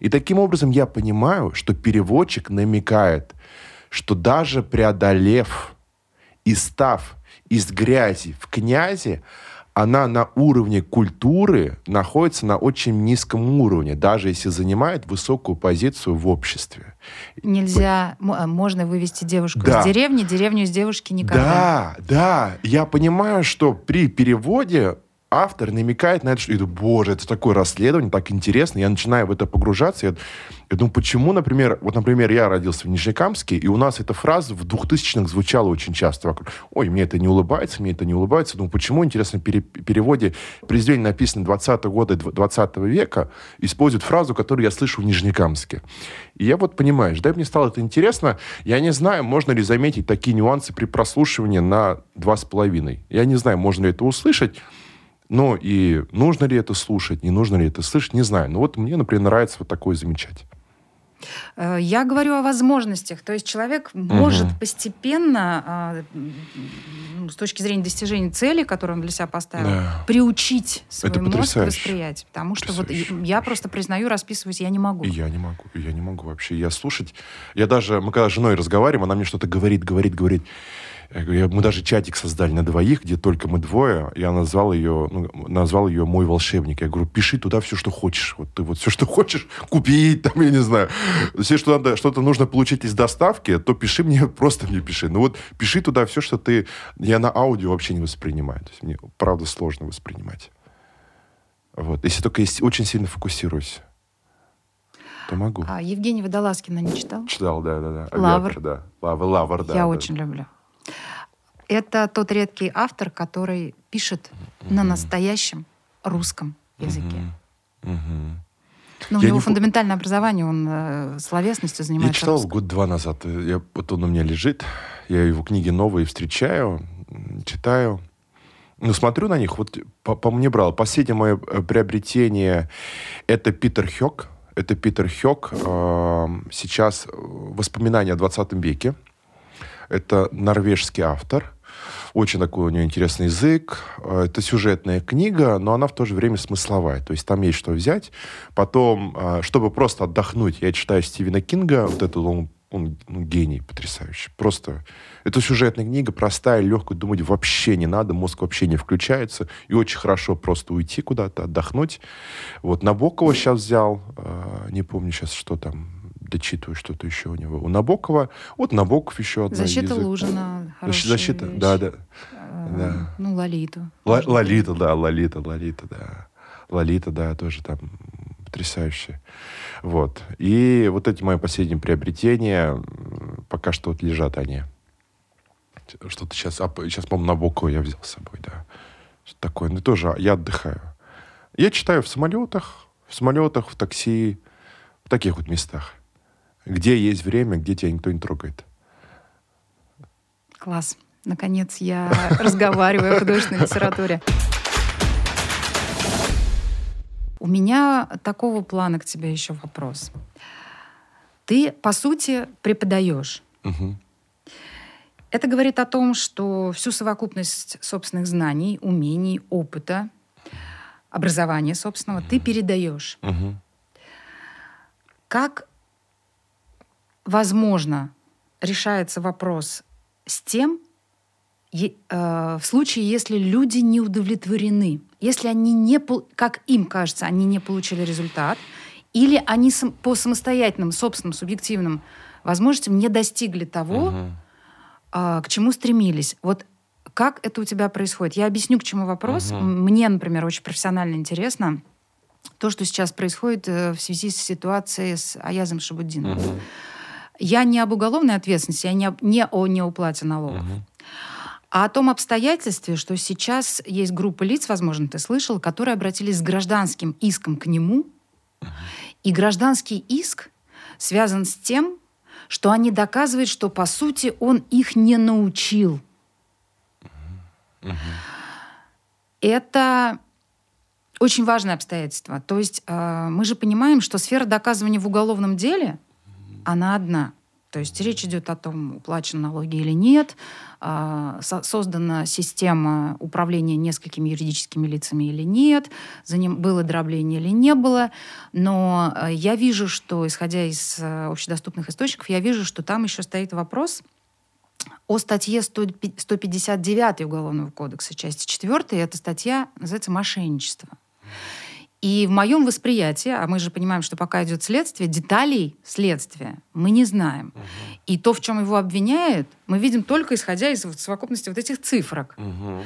И таким образом я понимаю, что переводчик намекает, что даже преодолев и став из грязи в князи, она на уровне культуры находится на очень низком уровне, даже если занимает высокую позицию в обществе. Нельзя, а, можно вывести девушку Да. из деревни, деревню из девушки никогда. Да, да. Я понимаю, что при переводе автор намекает на это, что я думаю, боже, это такое расследование, так интересно. Я начинаю в это погружаться. Я, я думаю, почему, например, вот, например, я родился в Нижнекамске, и у нас эта фраза в 2000-х звучала очень часто. вокруг. Ой, мне это не улыбается, мне это не улыбается. Думаю, почему, интересно, в пере- переводе произведения, написанные 20 года 20 века, используют фразу, которую я слышу в Нижнекамске. И я вот, понимаешь, да, мне стало это интересно. Я не знаю, можно ли заметить такие нюансы при прослушивании на два с половиной. Я не знаю, можно ли это услышать. Ну и нужно ли это слушать, не нужно ли это слышать, не знаю. Но вот мне, например, нравится вот такое замечать. Э, Я говорю о возможностях. То есть человек может постепенно, а, с точки зрения достижения цели, которую он для себя поставил, Да. приучить свой Это мозг восприятию. Потому что вот Потрясающе. я просто признаю, расписываюсь я не могу. И я не могу, и я не могу вообще. Я слушать... Я даже... Мы когда с женой разговариваем, она мне что-то говорит, говорит, говорит. Мы даже чатик создали на двоих, где только мы двое. Я назвал ее, ну, назвал ее «Мой волшебник». Я говорю, пиши туда все, что хочешь. Вот ты вот все, что хочешь купить, там, я не знаю. Все, что надо, что-то нужно получить из доставки, то пиши мне, просто мне пиши. Ну вот пиши туда все, что ты... Я на аудио вообще не воспринимаю. То есть мне, правда, сложно воспринимать. Вот. Если только если очень сильно фокусируюсь, то могу. А Евгения Водолазкина не читал? Читал, да, да, да. Лавр. Авиатор, да. Лавр, лавр, да. я да. очень люблю. Это тот редкий автор, который пишет на настоящем русском языке. Мгм. Ну, у Я него не фундаментальное образование, он э, словесностью Я занимается. читал русским. год-два назад. Я, вот он у меня лежит. Я его книги новые встречаю, читаю. Ну, смотрю на них. Вот по, по мне брал. Последнее мое э, приобретение это Питер Хёк. Это Питер Хёк. Э, сейчас воспоминания о 20 веке. Это норвежский автор. Очень такой у него интересный язык. Э, это сюжетная книга, но она в то же время смысловая. То есть там есть что взять. Потом, э, чтобы просто отдохнуть, я читаю Стивена Кинга. Вот эту он, он ну, гений потрясающий. Просто это сюжетная книга, простая, легкая, думать вообще не надо, мозг вообще не включается. И очень хорошо просто уйти куда-то, отдохнуть. Вот Набокова сейчас взял, э, не помню сейчас, что там, дочитываю что-то еще у него. У Набокова, вот Набоков еще одна Защита язык. Лужина. хорошая Защита, вещь. да, да. А, да. Ну, Лолиту. Можно Лолита, да, Лолита, Лолита, да. Лолита, да, тоже там потрясающая. Вот. И вот эти мои последние приобретения, пока что вот лежат они. Что-то сейчас, а, сейчас, по-моему, Набокова я взял с собой, да. Что такое. Ну, тоже я отдыхаю. Я читаю в самолетах, в самолетах, в такси, в таких вот местах, где есть время, где тебя никто не трогает. Класс. Наконец я разговариваю о художественной литературе. У меня такого плана к тебе еще вопрос. Ты, по сути, преподаешь. Мгм. Это говорит о том, что всю совокупность собственных знаний, умений, опыта, образования собственного ты передаешь. Мгм. Как, возможно, решается вопрос с тем, е- э, в случае, если люди не удовлетворены, если они не, как им кажется, они не получили результат, или они сам- по самостоятельным, собственным, субъективным возможностям не достигли того, Мгм. а, к чему стремились. Вот как это у тебя происходит? Я объясню, к чему вопрос. М, Мне, например, очень профессионально интересно то, что сейчас происходит э, в связи с ситуацией с Аязом Шабудиновым. Мгм. Я не об уголовной ответственности, я не, об- не о неуплате налогов, Мгм. а о том обстоятельстве, что сейчас есть группа лиц, возможно, ты слышал, которые обратились с гражданским иском к нему. И гражданский иск связан с тем, что они доказывают, что, по сути, он их не научил. Это очень важное обстоятельство. То есть э, мы же понимаем, что сфера доказывания в уголовном деле, она одна. То есть речь идет о том, уплачены налоги или нет, а, со- создана система управления несколькими юридическими лицами или нет, за ним было дробление или не было. Но э, я вижу, что, исходя из э, общедоступных источников, я вижу, что там еще стоит вопрос о статье 100 159 Уголовного кодекса, части 4. Эта статья называется «Мошенничество». И в моем восприятии, а мы же понимаем, что пока идет следствие, деталей следствия мы не знаем. И то, в чем его обвиняют, мы видим только исходя из совокупности вот этих цифрок. Мгм.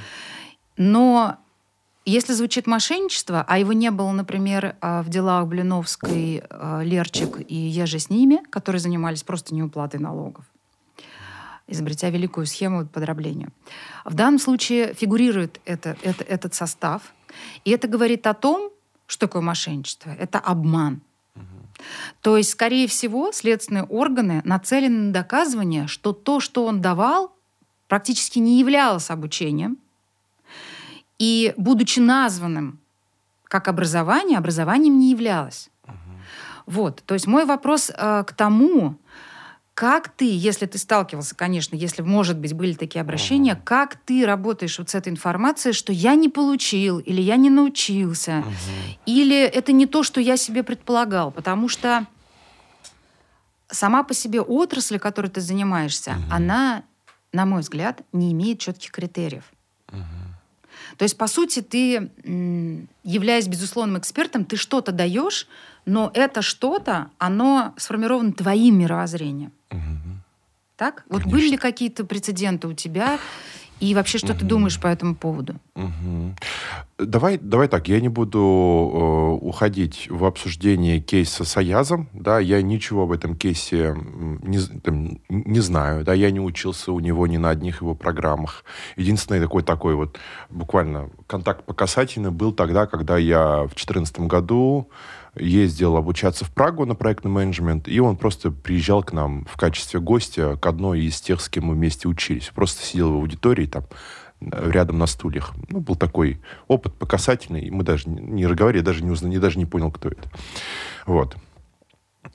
Но если звучит мошенничество, а его не было, например, а, в делах Блиновской, а, Лерчик и я же с ними, которые занимались просто неуплатой налогов, изобретя великую схему по дроблению. В данном случае фигурирует это, это- этот состав, и это говорит о том, что такое мошенничество. Это обман. То есть, скорее всего, следственные органы нацелены на доказывание, что то, что он давал, практически не являлось обучением, и, будучи названным как образование, образованием не являлось. Вот. То есть мой вопрос э, к тому, как ты, если ты сталкивался, конечно, если, может быть, были такие обращения, как ты работаешь вот с этой информацией, что я не получил, или я не научился, или это не то, что я себе предполагал, потому что сама по себе отрасль, которой ты занимаешься, она, на мой взгляд, не имеет четких критериев. То есть, по сути, ты, являясь безусловным экспертом, ты что-то даешь, но это что-то, оно сформировано твоим мировоззрением. Так? Вот были ли какие-то прецеденты у тебя? И вообще, что ты думаешь по этому поводу? Мгм. Давай, давай так, я не буду э, уходить в обсуждение кейса с Аязом, да, я ничего об этом кейсе не, там, не знаю, да, я не учился у него ни на одних его программах. Единственный такой такой вот буквально контакт по касательно был тогда, когда я в 2014 году ездил обучаться в Прагу на проектный менеджмент, и он просто приезжал к нам в качестве гостя к одной из тех, с кем мы вместе учились. Просто сидел в аудитории там, э, рядом на стульях. Ну, был такой опыт по касательной, и мы даже не, разговаривали, даже не, узнал, я даже не понял, кто это. Вот.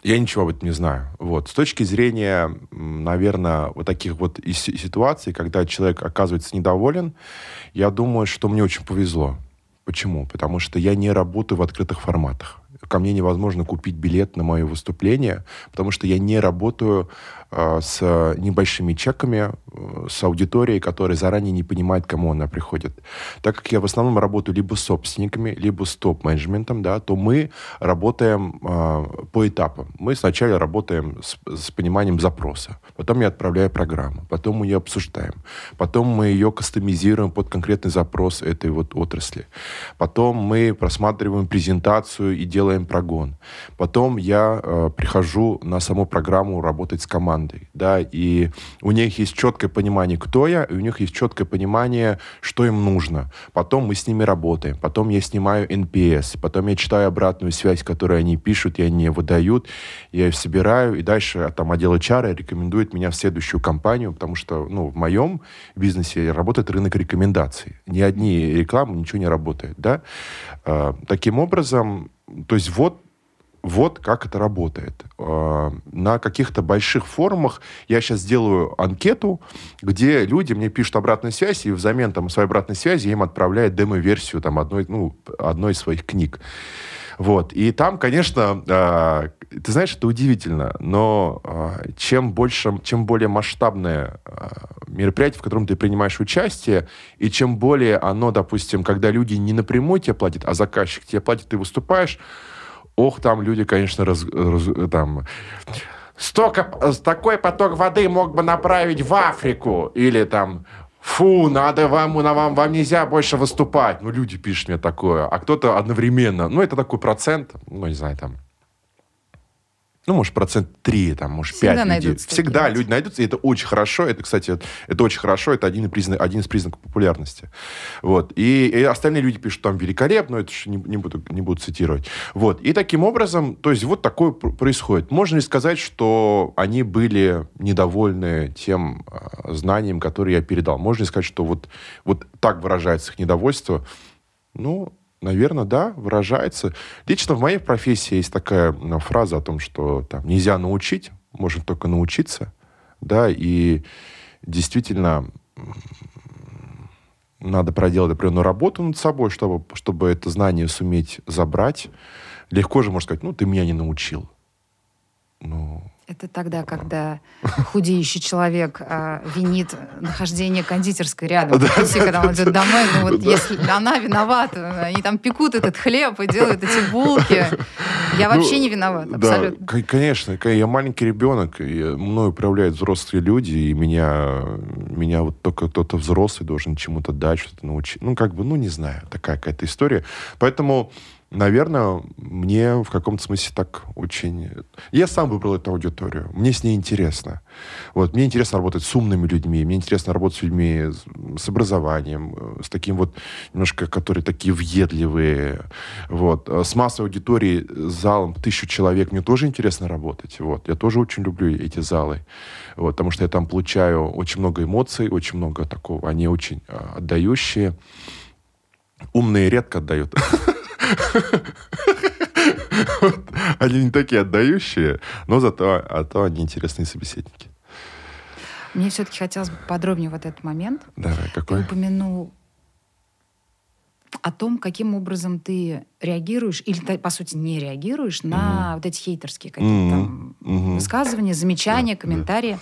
Я ничего об этом не знаю. Вот. С точки зрения, наверное, вот таких вот ситуаций, когда человек оказывается недоволен, я думаю, что мне очень повезло. Почему? Потому что я не работаю в открытых форматах ко мне невозможно купить билет на мое выступление, потому что я не работаю с небольшими чеками, э, с аудиторией, которая заранее не понимает, кому она приходит. Так как я в основном работаю либо с собственниками, либо с топ-менеджментом, да, то мы работаем э, по этапам. Мы сначала работаем с, с пониманием запроса, потом я отправляю программу, потом мы ее обсуждаем, потом мы ее кастомизируем под конкретный запрос этой вот отрасли, потом мы просматриваем презентацию и делаем прогон. Потом я э, прихожу на саму программу работать с командой, да, и у них есть четкое понимание, кто я, и у них есть четкое понимание, что им нужно. Потом мы с ними работаем, потом я снимаю NPS, потом я читаю обратную связь, которую они пишут и они выдают, я их собираю, и дальше а, там отдел HR рекомендует меня в следующую компанию, потому что, ну, в моем бизнесе работает рынок рекомендаций. Ни одни рекламы, ничего не работает, да. Э, таким образом, то есть вот вот как это работает. А, на каких-то больших форумах я сейчас сделаю анкету, где люди мне пишут обратную связь, и взамен там, своей обратной связи я им отправляю демо-версию там, одной, ну, одной из своих книг. Вот. И там, конечно, э, ты знаешь, это удивительно, но э, чем больше, чем более масштабное э, мероприятие, в котором ты принимаешь участие, и чем более оно, допустим, когда люди не напрямую тебе платят, а заказчик тебе платит, ты выступаешь, ох, там люди, конечно, раз, раз, там... Столько, такой поток воды мог бы направить в Африку. Или там фу, надо вам, на вам, вам нельзя больше выступать. Ну, люди пишут мне такое. А кто-то одновременно, ну, это такой процент, ну, не знаю, там, ну, может, процент 3, там, может, Всегда 5 людей. Всегда такие. люди найдутся, и это очень хорошо. Это, кстати, это очень хорошо, это один из, признак, один из признаков популярности. Вот. И, и остальные люди пишут там великолепно, это не, не, буду, не буду цитировать. Вот. И таким образом, то есть вот такое происходит. Можно ли сказать, что они были недовольны тем э, знанием, которое я передал? Можно ли сказать, что вот, вот так выражается их недовольство? Ну, Наверное, да, выражается. Лично в моей профессии есть такая фраза о том, что там нельзя научить, можно только научиться, да, и действительно надо проделать определенную работу над собой, чтобы, чтобы это знание суметь забрать. Легко же можно сказать, ну, ты меня не научил. Ну, это тогда, когда худеющий человек а, винит нахождение кондитерской рядом по пути, когда он идет домой. Ну вот если она виновата, они там пекут этот хлеб и делают эти булки. Я ну, вообще не виноват, абсолютно. Да, конечно. Я маленький ребенок, и мною управляют взрослые люди, и меня, меня вот только кто-то взрослый должен чему-то дать, что-то научить. Ну, как бы, ну, не знаю, такая какая-то история. Поэтому наверное, мне в каком-то смысле так очень... Я сам выбрал эту аудиторию. Мне с ней интересно. Вот, мне интересно работать с умными людьми, мне интересно работать с людьми с образованием, э, с таким вот немножко, которые такие въедливые. Вот. С массовой аудиторией, с залом тысячу человек мне тоже интересно работать. Вот. Я тоже очень люблю эти залы. Вот, потому что я там получаю очень много эмоций, очень много такого. Они очень отдающие. Умные редко отдают. Они не такие отдающие, но зато, а то они интересные собеседники. Мне все-таки хотелось бы подробнее вот этот момент. Давай, какой? Ты упомянул о том, каким образом ты реагируешь, или, по сути, не реагируешь mm-hmm. на вот эти хейтерские какие-то там mm-hmm. высказывания, замечания, yeah, комментарии. Yeah.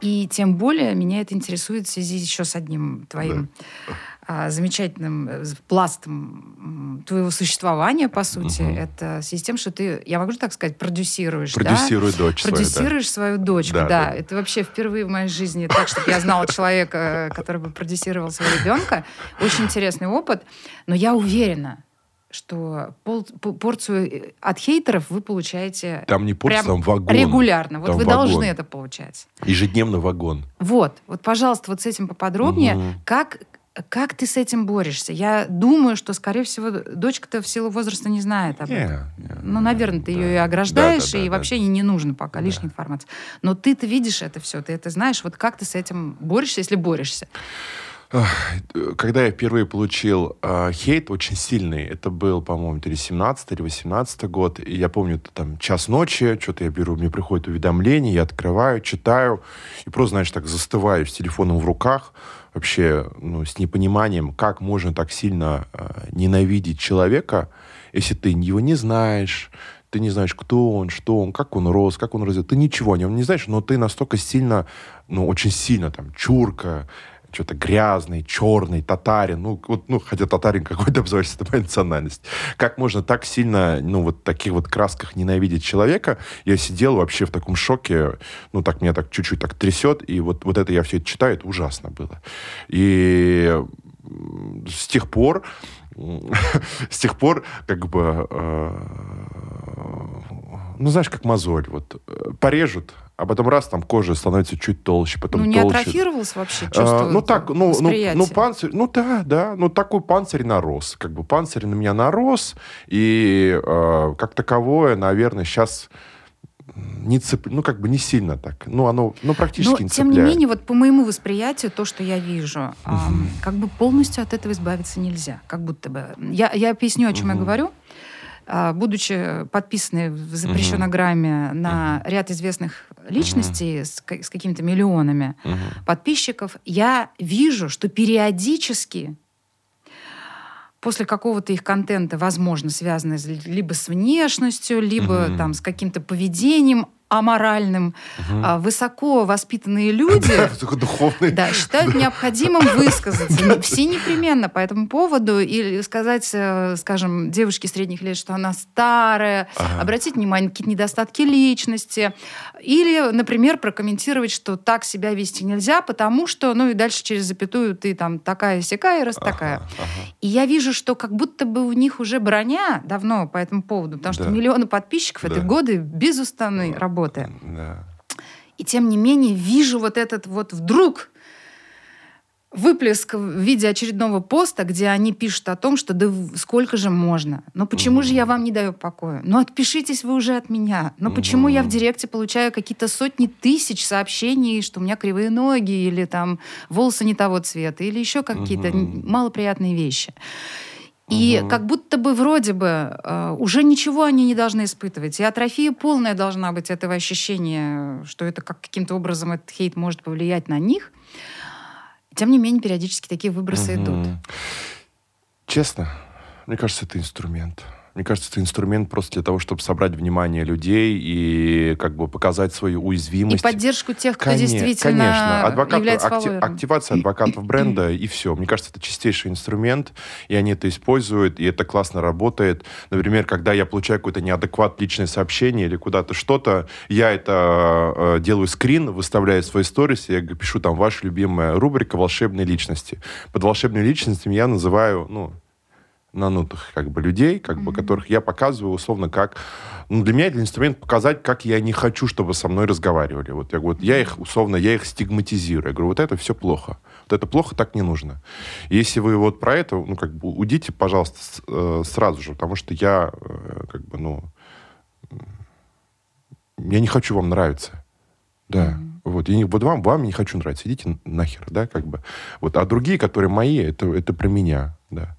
И тем более меня это интересует в связи еще с одним твоим yeah а, замечательным э, пластом твоего существования, по сути, угу. это с тем, что ты, я могу так сказать, продюсируешь, Продюсирую да? дочь Продюсируешь свою, да. свою дочку, да, да. да. Это вообще впервые в моей жизни так, чтобы я знала человека, который бы продюсировал своего ребенка. Очень интересный опыт. Но я уверена, что пол, порцию э, от хейтеров вы получаете там не порция, там вагон. регулярно. Вот там вы вагон. должны это получать. Ежедневно вагон. Вот, вот, пожалуйста, вот с этим поподробнее. Угу. Как как ты с этим борешься? Я думаю, что, скорее всего, дочка-то в силу возраста не знает об этом. Yeah, yeah, ну, наверное, ты да. ее и ограждаешь, да, да, и вообще да. не нужно пока лишней информации. Но ты-то видишь это все, ты это знаешь. Вот как ты с этим борешься, если борешься? Когда я впервые получил э, хейт очень сильный, это был, по-моему, то ли 17 или 18 год, и я помню, это там час ночи, что-то я беру, мне приходит уведомление, я открываю, читаю, и просто, знаешь, так застываю с телефоном в руках, вообще, ну, с непониманием, как можно так сильно э, ненавидеть человека, если ты его не знаешь, ты не знаешь, кто он, что он, как он рос, как он развил. Ты ничего о нем не знаешь, но ты настолько сильно, ну, очень сильно там, чурка, что-то грязный, черный, татарин. Ну, вот, ну, хотя татарин какой-то обзывается, это моя национальность. Как можно так сильно, ну, вот таких вот красках ненавидеть человека? Я сидел вообще в таком шоке, ну, так меня так чуть-чуть так трясет, и вот, вот это я все это читаю, это ужасно было. И с тех пор с тех пор как бы э, ну знаешь как мозоль вот э, порежут а потом раз, там кожа становится чуть толще, потом ну, не толще. атрофировался вообще чувство? А, ну, так, ну, ну, ну, панцирь, ну, да, да, ну, такой панцирь нарос, как бы панцирь на меня нарос, и э, как таковое, наверное, сейчас не цеп... ну, как бы не сильно так. Ну, оно ну, практически Но, не тем цепляет. не менее, вот по моему восприятию, то, что я вижу, угу. эм, как бы полностью от этого избавиться нельзя. Как будто бы. Я, я объясню, о чем угу. я говорю. А, будучи подписанной в запрещенограмме угу. на ряд известных личностей с, с какими-то миллионами подписчиков, я вижу, что периодически после какого-то их контента, возможно, связанного либо с внешностью, либо там с каким-то поведением, аморальным, угу. высоко воспитанные люди да, считают необходимым высказаться. Все непременно по этому поводу или сказать, э, скажем, девушке средних лет, что она старая, ага. обратить внимание на какие-то недостатки личности. Или, например, прокомментировать, что так себя вести нельзя, потому что, ну и дальше через запятую ты там такая сякая, раз такая. Ага. И я вижу, что как будто бы у них уже броня давно по этому поводу, потому что миллионы подписчиков да. это годы безустанной работы работы. Да. И тем не менее вижу вот этот вот вдруг выплеск в виде очередного поста, где они пишут о том, что да сколько же можно? Но почему угу. же я вам не даю покоя? Ну отпишитесь вы уже от меня. Но угу. почему я в директе получаю какие-то сотни тысяч сообщений, что у меня кривые ноги или там волосы не того цвета или еще какие-то угу. малоприятные вещи. И угу. как будто бы вроде бы э, уже ничего они не должны испытывать. И атрофия полная должна быть этого ощущения, что это как каким-то образом этот хейт может повлиять на них. Тем не менее, периодически такие выбросы угу. идут. Честно, мне кажется, это инструмент. Мне кажется, это инструмент просто для того, чтобы собрать внимание людей и как бы показать свою уязвимость. И поддержку тех, кто конечно, действительно конечно. Адвокат, является акти, Активация адвокатов бренда и все. Мне кажется, это чистейший инструмент, и они это используют, и это классно работает. Например, когда я получаю какой-то неадекват личное сообщение или куда-то что-то, я это э, делаю скрин, выставляю в свой сторис, я пишу там ваша любимая рубрика «Волшебные личности». Под волшебными личностями я называю, ну, нанутых как бы людей, как mm-hmm. бы, которых я показываю условно как... Ну, для меня это инструмент показать, как я не хочу, чтобы со мной разговаривали. Вот я говорю, вот я их, условно, я их стигматизирую. Я говорю, вот это все плохо. Вот это плохо, так не нужно. Если вы вот про это, ну, как бы, удите, пожалуйста, с, э, сразу же, потому что я, э, как бы, ну, я не хочу вам нравиться. Да. Mm-hmm. Вот, я не, вот вам, вам не хочу нравиться, идите нахер, да, как бы. Вот, а другие, которые мои, это, это про меня, да.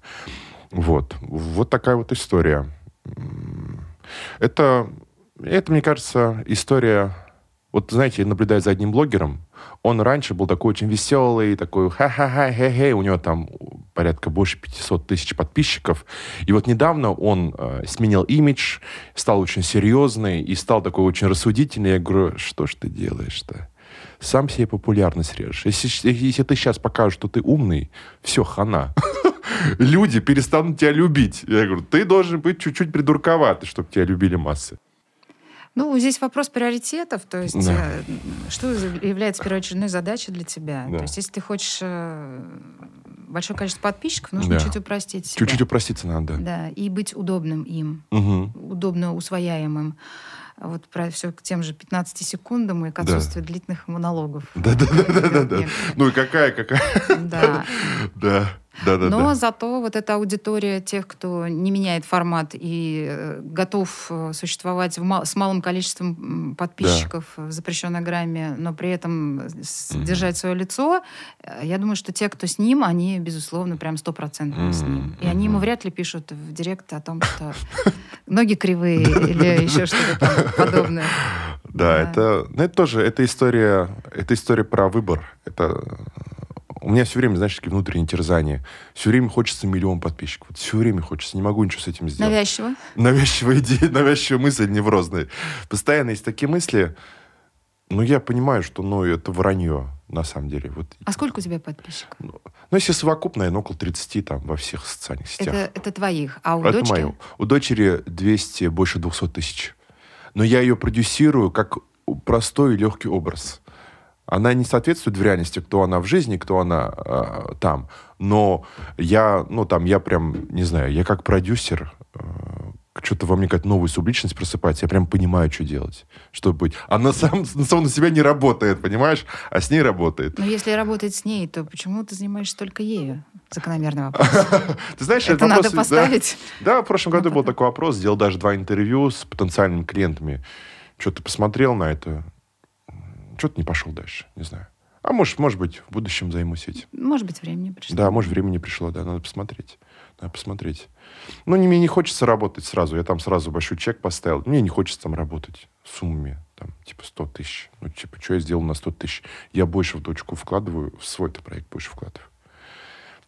Вот. Вот такая вот история. Это, это, мне кажется, история... Вот, знаете, наблюдая за одним блогером, он раньше был такой очень веселый, такой ха-ха-ха, хе-хе, у него там порядка больше 500 тысяч подписчиков. И вот недавно он э, сменил имидж, стал очень серьезный и стал такой очень рассудительный. Я говорю, что ж ты делаешь-то? Сам себе популярность режешь. Если, если ты сейчас покажешь, что ты умный, все, хана. Люди перестанут тебя любить. Я говорю, ты должен быть чуть-чуть придурковатый, чтобы тебя любили массы. Ну, здесь вопрос приоритетов, то есть да. э, что является первоочередной задачей для тебя. Да. То есть если ты хочешь э, большое количество подписчиков, нужно да. чуть упростить себя. Чуть-чуть упроститься надо. Да, и быть удобным им, угу. удобно усвояемым вот про все к тем же 15 секундам и к отсутствию да. длительных монологов. Да, да, да, да, да, да. Ну и какая, какая. Да. Да. Да, да, Но да. зато вот эта аудитория тех, кто не меняет формат и э, готов э, существовать мал- с малым количеством подписчиков в запрещенной грамме, но при этом держать свое лицо, э, я думаю, что те, кто с ним, они, безусловно, прям стопроцентно с ним. И они ему вряд ли пишут в директ о том, что ноги кривые или еще что-то подобное. Да, Да. это, ну, это тоже, это история, это история про выбор. Это у меня все время, знаешь, такие внутренние терзания. Все время хочется миллион подписчиков. Вот все время хочется, не могу ничего с этим сделать. Навязчиво. Навязчивая идея, навязчивая мысль неврозная. Постоянно есть такие мысли. Но я понимаю, что ну, это вранье, на самом деле. Вот, А сколько у тебя подписчиков? ну, если совокупно, наверное, около 30 там во всех социальных сетях. Это, это твоих. А у Это дочки? мое. У дочери 200, больше 200 тысяч. Но я ее продюсирую как простой и легкий образ. Она не соответствует в реальности, кто она в жизни, кто она э, там. Но я, ну, там, я прям, не знаю, я как продюсер, э, что-то во мне какая-то новая субличность просыпается, я прям понимаю, что делать, что быть. Она сам, сам на себя не работает, понимаешь? А с ней работает. Но если работать с ней, то почему ты занимаешься только ею? Закономерный вопрос. Ты знаешь, Это надо вопрос, да. поставить. Да, в прошлом году Ну, был такой вопрос, сделал даже два интервью с потенциальными клиентами. Что-то посмотрел на это, что-то не пошел дальше, не знаю. А может, может быть, в будущем займусь этим. Может быть, времени пришло. Да, может, времени пришло, да, надо посмотреть. Надо посмотреть. Ну, не, мне не хочется работать сразу. Я там сразу большой чек поставил. Мне не хочется там работать суммами, там, типа 100 тысяч. Ну, типа, что я сделал на 100 тысяч? Я больше в дочку вкладываю, в свой-то проект больше вкладываю.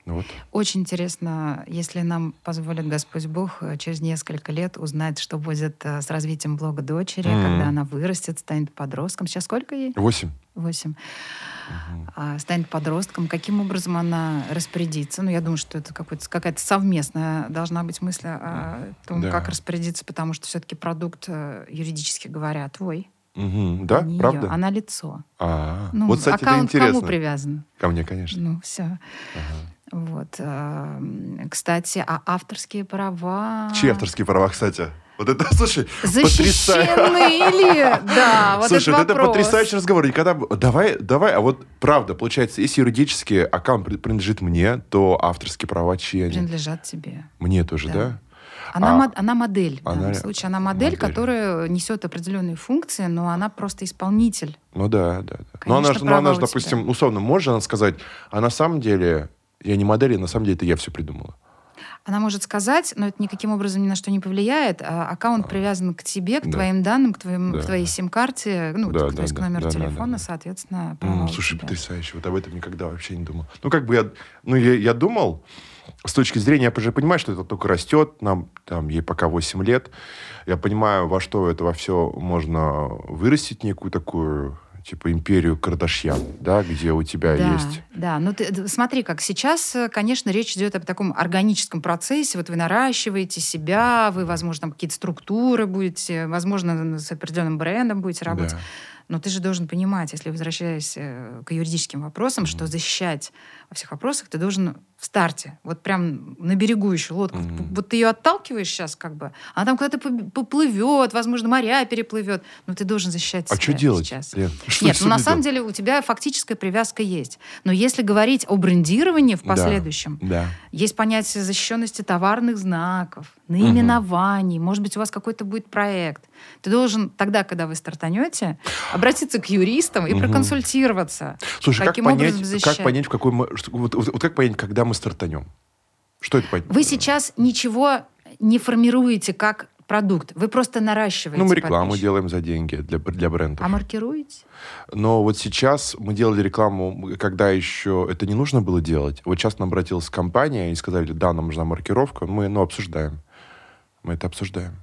Ну, вот. Очень интересно, если нам позволит Господь Бог э, через несколько лет узнать, что будет э, с развитием блога дочери, Мгм. когда она вырастет, станет подростком. Сейчас сколько ей? Восемь. Восемь. А, станет подростком. Каким образом она распорядится? Ну, я думаю, что это какая-то совместная должна быть мысль о том, Да. как распорядиться, потому что все-таки продукт, э, юридически говоря, твой. Мгм. Да, не её. правда? Она лицо. А, Ну, вот, кстати, это аккаунт к интересно. кому привязан? Ко мне, конечно. Ну, все. Вот. а, м, Кстати, а авторские права... Чьи авторские права, кстати? Вот это, слушай, Защищены потрясающе. ли? Да, вот Слушай, этот вот это потрясающий разговор. Никогда... бы- Давай, давай, а вот правда, получается, если юридически аккаунт при- принадлежит мне, то авторские права чьи они? Принадлежат тебе. Мне тоже, Да. да? Она, А, мод- она модель. В она данном ре- случае она модель, модель. которая несет определенные функции, но она просто исполнитель. Ну да, да. да. Но она, Конечно, же, ну, она же, допустим, тебя. условно, может она сказать, а на самом деле я не модель, а на самом деле это я все придумала. Она может сказать, но это никаким образом ни на что не повлияет. А аккаунт привязан к тебе, к Да. твоим данным, к, твоим, Да. к твоей сим-карте, ну, Да, то да, есть к да, номеру да, да, телефона, да. соответственно, М, права у слушай, тебя. потрясающе. Вот об этом никогда вообще не думал. Ну, как бы я... Ну, я, я думал, с точки зрения, я же понимаю, что это только растет, нам там ей пока 8 лет. Я понимаю, во что это во все можно вырастить некую такую, типа, империю Кардашьян, да, где у тебя да, есть... Да, ну ты смотри, как сейчас, э, конечно, речь идет об таком органическом процессе. Вот вы наращиваете себя, вы, возможно, какие-то структуры будете, возможно, с определенным брендом будете работать. Да. Но ты же должен понимать, если возвращаясь э, к юридическим вопросам, что защищать во всех вопросах ты должен в старте, вот прям на берегу еще лодку. Мгм. Вот ты ее отталкиваешь сейчас как бы, она там куда-то поплывет, возможно, моря переплывет, но ты должен защищать А себя что делать? сейчас. Лен? Что- Нет, ну на мне самом делать? деле у тебя фактическая привязка есть. Но если говорить о брендировании в Да, последующем, Да. есть понятие защищенности товарных знаков, наименований, может быть, у вас какой-то будет проект. Ты должен тогда, когда вы стартанете, обратиться к юристам и Мгм. проконсультироваться. Слушай, как понять, как понять, в какой... мы- Вот, вот- вот как понять, когда мы стартанем? Что это понять? Вы сейчас ничего не формируете как продукт, вы просто наращиваете Ну, мы рекламу подписчиков. делаем за деньги для, для брендов. А маркируете? Но вот сейчас мы делали рекламу, когда еще это не нужно было делать. Вот сейчас нам обратилась компания и сказали, да, нам нужна маркировка. Мы, ну, обсуждаем. Мы это обсуждаем.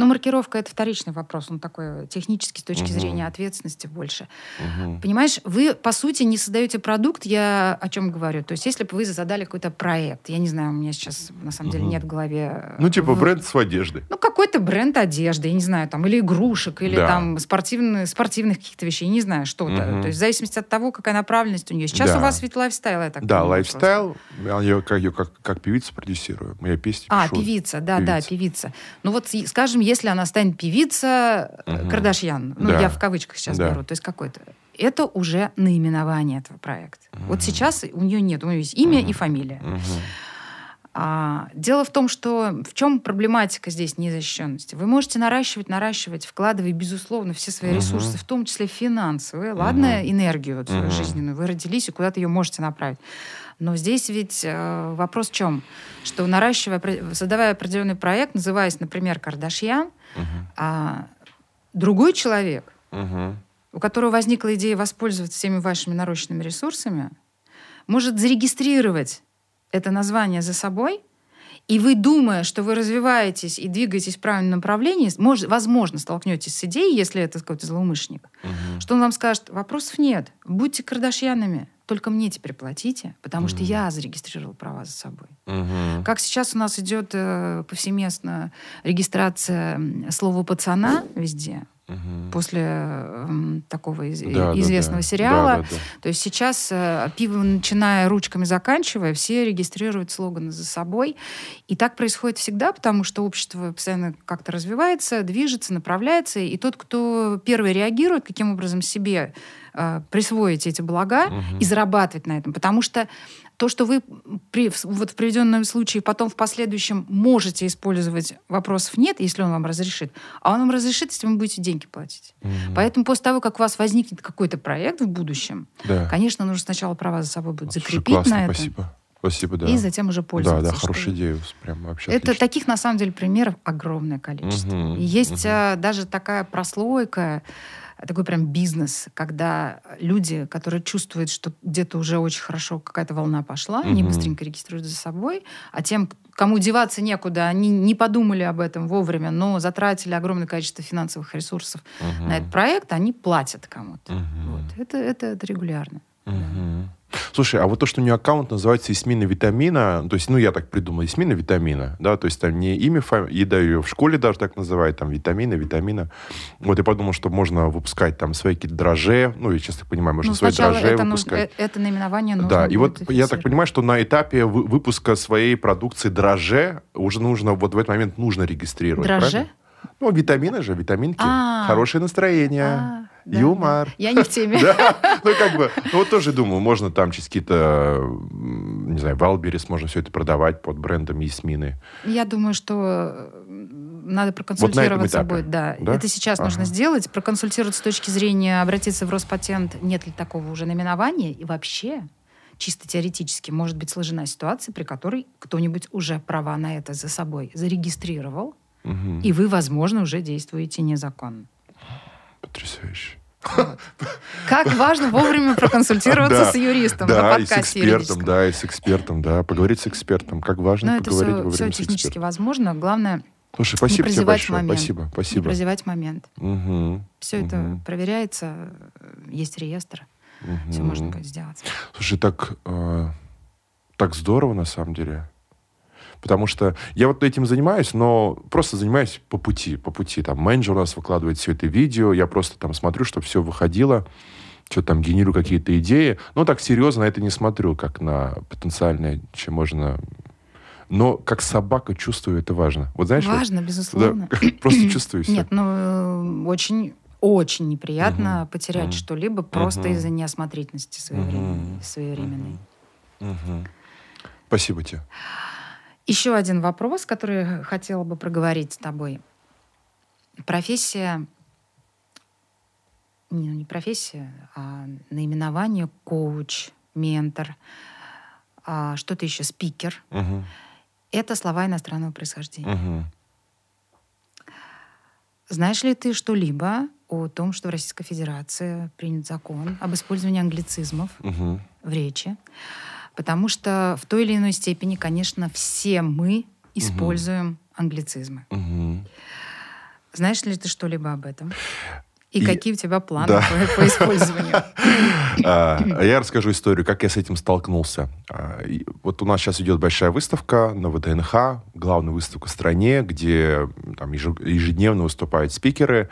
Но маркировка это вторичный вопрос, он такой технический с точки Мгм. зрения ответственности больше. Мгм. Понимаешь, вы, по сути, не создаете продукт, я о чем говорю. То есть, если бы вы задали какой-то проект, я не знаю, у меня сейчас, на самом деле, Мгм. нет в голове... Ну, типа в- бренд с одежды. Ну, какой-то бренд одежды, я не знаю, там, или игрушек, или Да. там спортивных, спортивных каких-то вещей, я не знаю, что-то. Мгм. То есть, в зависимости от того, какая направленность у нее. Сейчас Да. у вас ведь лайфстайл, я так Да, понимаю, лайфстайл. Я ее как, как, как певицу продюсирую. Я песни А, пишу. певица, да, да, Певица. певица. Ну вот, скажем, если она станет певица Мгм. Кардашьян, ну Да. я в кавычках сейчас Да. беру, то есть какой-то. это уже наименование этого проекта. Вот сейчас у нее нет, у нее есть имя и фамилия. А, дело в том, что в чем проблематика здесь незащищенности? Вы можете наращивать, наращивать, вкладывая, безусловно, все свои ресурсы, в том числе финансовые, ладно, энергию вот свою жизненную. Вы родились и куда-то ее можете направить. Но здесь ведь э, вопрос в чем? Что наращивая, создавая определенный проект, называясь, например, Кардашьян, а другой человек, Мгм. у которого возникла идея воспользоваться всеми вашими нарощенными ресурсами, может зарегистрировать это название за собой, и вы, думая, что вы развиваетесь и двигаетесь в правильном направлении, мож- возможно, столкнетесь с идеей, если это какой-то злоумышленник, что он вам скажет, вопросов нет, будьте кардашьянами, только мне теперь платите, потому что я зарегистрировал права за собой. Мгм. Как сейчас у нас идет э, повсеместно регистрация слова пацана везде, Мгм. после м, такого из- Да, да, известного да. сериала. Да, да, да. То есть сейчас, э, пиво начиная ручками, заканчивая, все регистрируют слоганы за собой. И так происходит всегда, потому что общество постоянно как-то развивается, движется, направляется. И тот, кто первый реагирует, каким образом себе э, присвоить эти блага и зарабатывать на этом. Потому что то, что вы при, в- вот в приведенном случае потом в последующем можете использовать, вопросов нет, если он вам разрешит. А он вам разрешит, если вы будете деньги платить. Поэтому после того, как у вас возникнет какой-то проект в будущем, Да. конечно, нужно сначала права за собой будет закрепить классно, на этом. спасибо. Спасибо, да. И затем уже Да, пользоваться. да, что- хорошая идея. Прям вообще Это отлично. таких, на самом деле, примеров огромное количество. И есть а, даже такая прослойка, такой прям бизнес, когда люди, которые чувствуют, что где-то уже очень хорошо какая-то волна пошла, они Мгм. быстренько регистрируют за собой, а тем, кому деваться некуда, они не подумали об этом вовремя, но затратили огромное количество финансовых ресурсов Мгм. на этот проект, они платят кому-то. Мгм. Вот. Это, это, это регулярно. Слушай, а вот то, что у нее аккаунт называется Исмина Витамина, то есть, ну, я так придумал, Исмина Витамина, да, то есть там не имя, еда ее в школе даже так называют, там, витамины, витамина. Вот я подумал, что можно выпускать там свои какие-то дрожжи, ну, я честно понимаю, можно Ну, свои дрожжи это, нужно, выпускать. э, это наименование нужно Да, и вот я так понимаю, что на этапе вы- выпуска своей продукции дрожже уже нужно, вот в этот момент нужно регистрировать. Дрожже? правильно? Ну, витамины же, витаминки. А. Хорошее настроение, А, да, юмор. да. Я не в теме. Да, ну как бы, ну вот тоже думаю, можно там через какие-то, не знаю, Валберис можно все это продавать под брендом Ясмины. Я думаю, что надо проконсультироваться этапе, будет. Да. да? Это сейчас нужно Ага. сделать. Проконсультироваться с точки зрения, обратиться в Роспатент, нет ли такого уже наименования. И вообще, чисто теоретически, может быть сложена ситуация, при которой кто-нибудь уже права на это за собой зарегистрировал, Мгм. и вы, возможно, уже действуете незаконно. Потрясающе. Как важно вовремя проконсультироваться Да, с юристом на Да, и с подкасте экспертом, да, и с экспертом, да. Поговорить с экспертом. Как важно Но это поговорить все, вовремя с технически возможно. Главное Слушай, спасибо тебе прозевать большое. момент. Спасибо, не спасибо. прозевать момент. Мгм, Все это Мгм. проверяется, есть реестр, все мгм. можно будет сделать. Слушай, так, э, так здорово на самом деле. Потому что я вот этим занимаюсь, но просто занимаюсь по пути, по пути. Там менеджер у нас выкладывает все это видео, я просто там смотрю, чтобы все выходило, что там генерирую какие-то идеи. Но так серьезно на это не смотрю, как на потенциальное, чем можно... Но как собака чувствую, это важно. Вот знаешь, вот- Важно, безусловно. да, просто чувствую все. Нет, ну э, очень очень неприятно Мгм. потерять Мгм. что-либо просто Мгм. из-за неосмотрительности своевременной. Мгм. своевременной. Мгм. Спасибо тебе. Еще один вопрос, который хотела бы проговорить с тобой. Профессия, не, ну, не профессия, а наименование коуч, ментор, а что-то еще, спикер. Мгм. Это слова иностранного происхождения. Мгм. Знаешь ли ты что-либо о том, что в Российской Федерации принят закон об использовании англицизмов Мгм. в речи? Потому что в той или иной степени, конечно, все мы используем англицизмы. Мгм. Знаешь ли ты что-либо об этом? И, И- какие у тебя планы Да. по, по использованию? А, Я расскажу историю, как я с этим столкнулся. А, Вот у нас сейчас идет большая выставка на ВДНХ, главную выставку в стране, где там ежедневно выступают спикеры.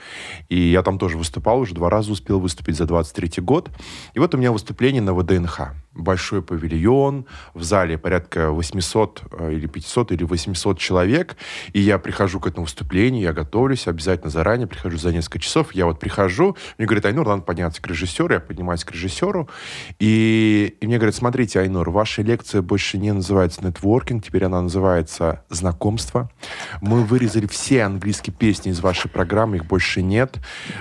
И я там тоже выступал, уже два раза успел выступить за 23 год. И вот у меня выступление на ВДНХ большой павильон, в зале порядка 800 э, или 500 или 800 человек, и я прихожу к этому выступлению, я готовлюсь, обязательно заранее прихожу за несколько часов, я вот прихожу, мне говорят, Айнур, надо подняться к режиссеру, я поднимаюсь к режиссеру, и, и мне говорят, смотрите, Айнур, ваша лекция больше не называется нетворкинг, теперь она называется знакомство. Мы вырезали все английские песни из вашей программы, их больше нет.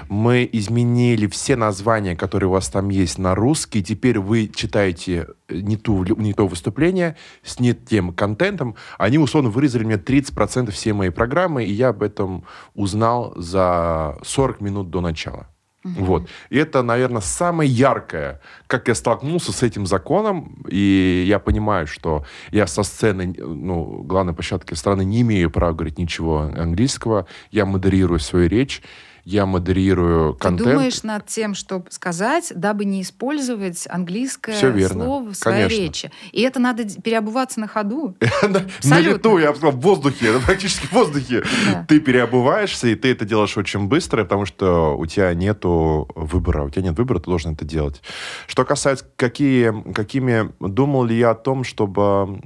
Мы изменили все названия, которые у вас там есть, на русский, теперь вы читаете эти э, не, ту, не то выступление с не тем контентом, они условно вырезали мне 30% всей моей программы, и я об этом узнал за 40 минут до начала. Угу. Вот. И это, наверное, самое яркое, как я столкнулся с этим законом, и я понимаю, что я со сцены, ну, главной площадки страны не имею права говорить ничего английского, я модерирую свою речь, я модерирую контент. Ты думаешь над тем, что сказать, дабы не использовать английское Все верно. слово в своей Конечно. речи. И это надо переобуваться на ходу. На лету, я бы сказал, в воздухе, практически в воздухе. Ты переобуваешься, и ты это делаешь очень быстро, потому что у тебя нету выбора. У тебя нет выбора, ты должен это делать. Что касается, какие, какими... Думал ли я о том, чтобы...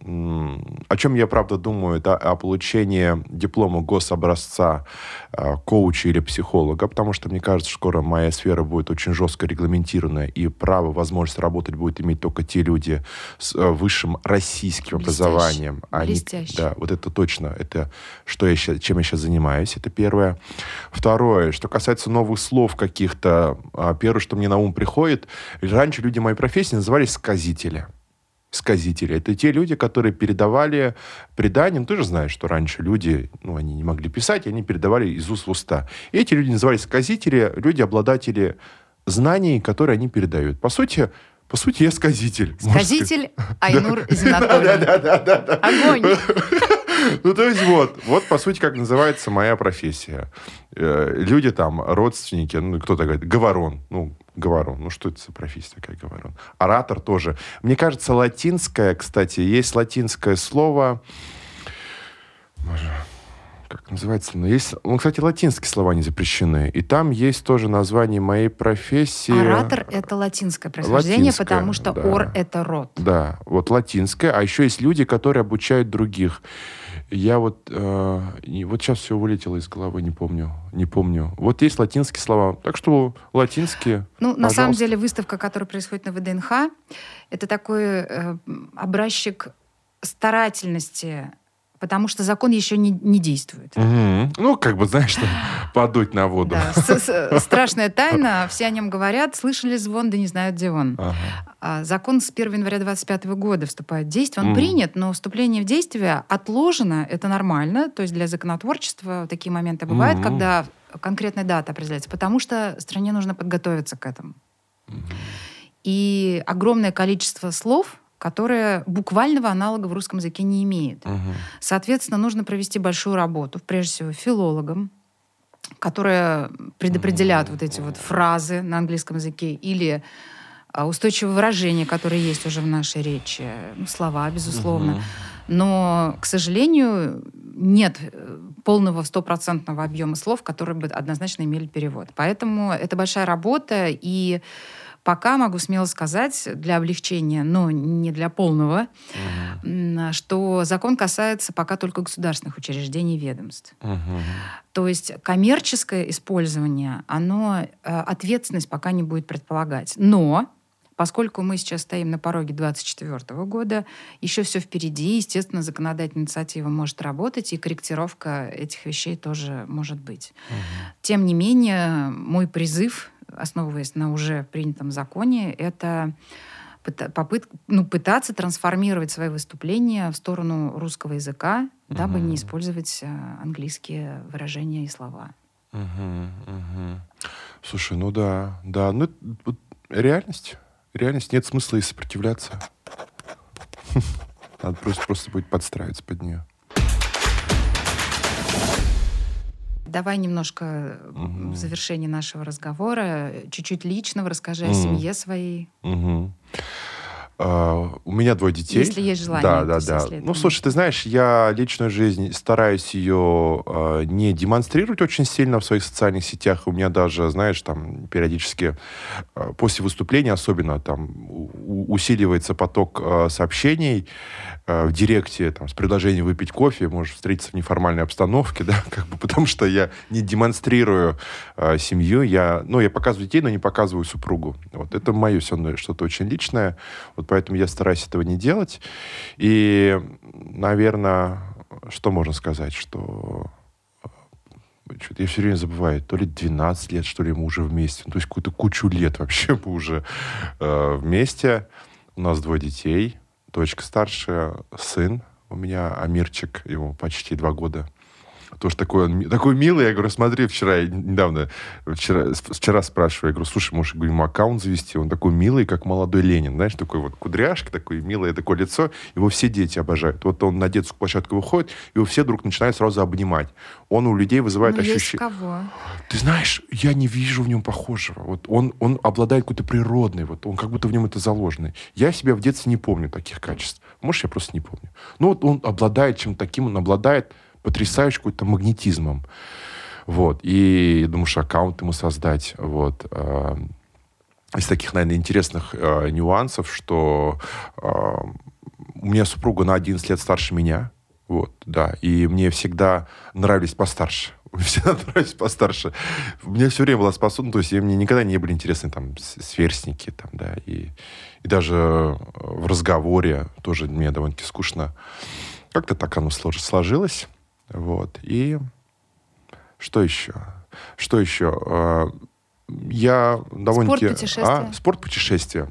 О чем я, правда, думаю, да, о получении диплома гособразца э, коуча или психолога психолога, потому что мне кажется, скоро моя сфера будет очень жестко регламентированная, и право, возможность работать будет иметь только те люди с э, высшим российским Блестяще. образованием. Они, Блестяще. Да, вот это точно, это что я сейчас, чем я сейчас занимаюсь, это первое. Второе, что касается новых слов каких-то, а, первое, что мне на ум приходит, раньше люди моей профессии назывались сказители сказители. Это те люди, которые передавали преданием. Ты же знаешь, что раньше люди, ну, они не могли писать, они передавали из уст в уста. И эти люди назывались сказители, люди, обладатели знаний, которые они передают. По сути, по сути, я сказитель. Сказитель Айнур Зинатович. Огонь! Ну, то есть вот, вот, по сути, как называется моя профессия. Э, люди там, родственники, ну, кто-то говорит, говорон. Ну, говорон. Ну, что это за профессия такая, говорон? Оратор тоже. Мне кажется, латинское, кстати, есть латинское слово... Боже, как называется? Ну, есть, ну, кстати, латинские слова не запрещены. И там есть тоже название моей профессии. Оратор — это латинское происхождение, латинское, потому что да. ор — это род. Да, вот латинское. А еще есть люди, которые обучают других. Я вот, э, вот сейчас все вылетело из головы, не помню, не помню. Вот есть латинские слова, так что латинские. Ну, пожалуйста. на самом деле выставка, которая происходит на ВДНХ, это такой э, образчик старательности потому что закон еще не, не действует. Угу. Ну, как бы, знаешь, что, подуть на воду. Да, страшная тайна, все о нем говорят, слышали звон, да не знают, где он. Ага. А, закон с 1 января 2025 года вступает в действие. Он угу. принят, но вступление в действие отложено, это нормально, то есть для законотворчества такие моменты бывают, угу. когда конкретная дата определяется, потому что стране нужно подготовиться к этому. Угу. И огромное количество слов, которое буквального аналога в русском языке не имеет. Угу. Соответственно, нужно провести большую работу, прежде всего, филологам, которые предопределят угу. вот эти вот фразы на английском языке или а, устойчивые выражения, которые есть уже в нашей речи, ну, слова, безусловно. Угу. Но, к сожалению, нет э, полного стопроцентного объема слов, которые бы однозначно имели перевод. Поэтому это большая работа, и Пока могу смело сказать для облегчения, но не для полного, угу. что закон касается пока только государственных учреждений и ведомств. Угу. То есть коммерческое использование, оно э, ответственность пока не будет предполагать. Но Поскольку мы сейчас стоим на пороге 2024 года, еще все впереди, естественно, законодательная инициатива может работать, и корректировка этих вещей тоже может быть. Угу. Тем не менее, мой призыв основываясь на уже принятом законе, это попыт, ну, пытаться трансформировать свои выступления в сторону русского языка, угу. дабы не использовать э, английские выражения и слова. Угу, угу. Слушай, ну да, да, ну реальность, реальность, нет смысла и сопротивляться. Надо просто, просто будет подстраиваться под нее. Давай немножко угу. в завершении нашего разговора чуть-чуть личного расскажи угу. о семье своей. Угу. Uh, у меня двое детей. Если есть желание. Да, да, да. Ну, слушай, ты знаешь, я личную жизнь стараюсь ее uh, не демонстрировать очень сильно в своих социальных сетях. У меня даже, знаешь, там периодически uh, после выступления особенно там усиливается поток сообщений в директе там, с предложением выпить кофе, может встретиться в неформальной обстановке, да, как бы, потому что я не демонстрирую семью, я, ну, я показываю детей, но не показываю супругу. Вот это мое все что-то очень личное. Вот поэтому я стараюсь этого не делать. И, наверное, что можно сказать, что э, что-то я все время забываю, то ли 12 лет, что ли, мы уже вместе. Ну, то есть какую-то кучу лет вообще мы уже э, вместе. У нас двое детей. Дочка старшая, сын у меня, Амирчик, ему почти два года тоже такой он такой милый. Я говорю, смотри, вчера, я недавно, вчера, вчера спрашиваю, я говорю, слушай, можешь, говорю, ему аккаунт завести? Он такой милый, как молодой Ленин, знаешь, такой вот кудряшка, такое милое такое лицо. Его все дети обожают. Вот он на детскую площадку выходит, его все вдруг начинают сразу обнимать. Он у людей вызывает ну, ощущение... кого? Ты знаешь, я не вижу в нем похожего. Вот он, он обладает какой-то природной, вот он как будто в нем это заложено. Я себя в детстве не помню таких качеств. Может, я просто не помню. Ну, вот он обладает чем-то таким, он обладает потрясающим какой-то магнетизмом. Вот. И думаю, что аккаунт ему создать. Вот. А, из таких, наверное, интересных э, нюансов, что э, у меня супруга на 11 лет старше меня. Вот, да. И мне всегда нравились постарше. Всегда нравились постарше. Мне все время была способна, то есть мне никогда не были интересны там сверстники, там, да, и, и даже в разговоре тоже мне довольно-таки скучно. Как-то так оно сложилось. Вот. И что еще? Что еще? А, я довольно-таки... Спорт-путешествия. А, спорт-путешествия.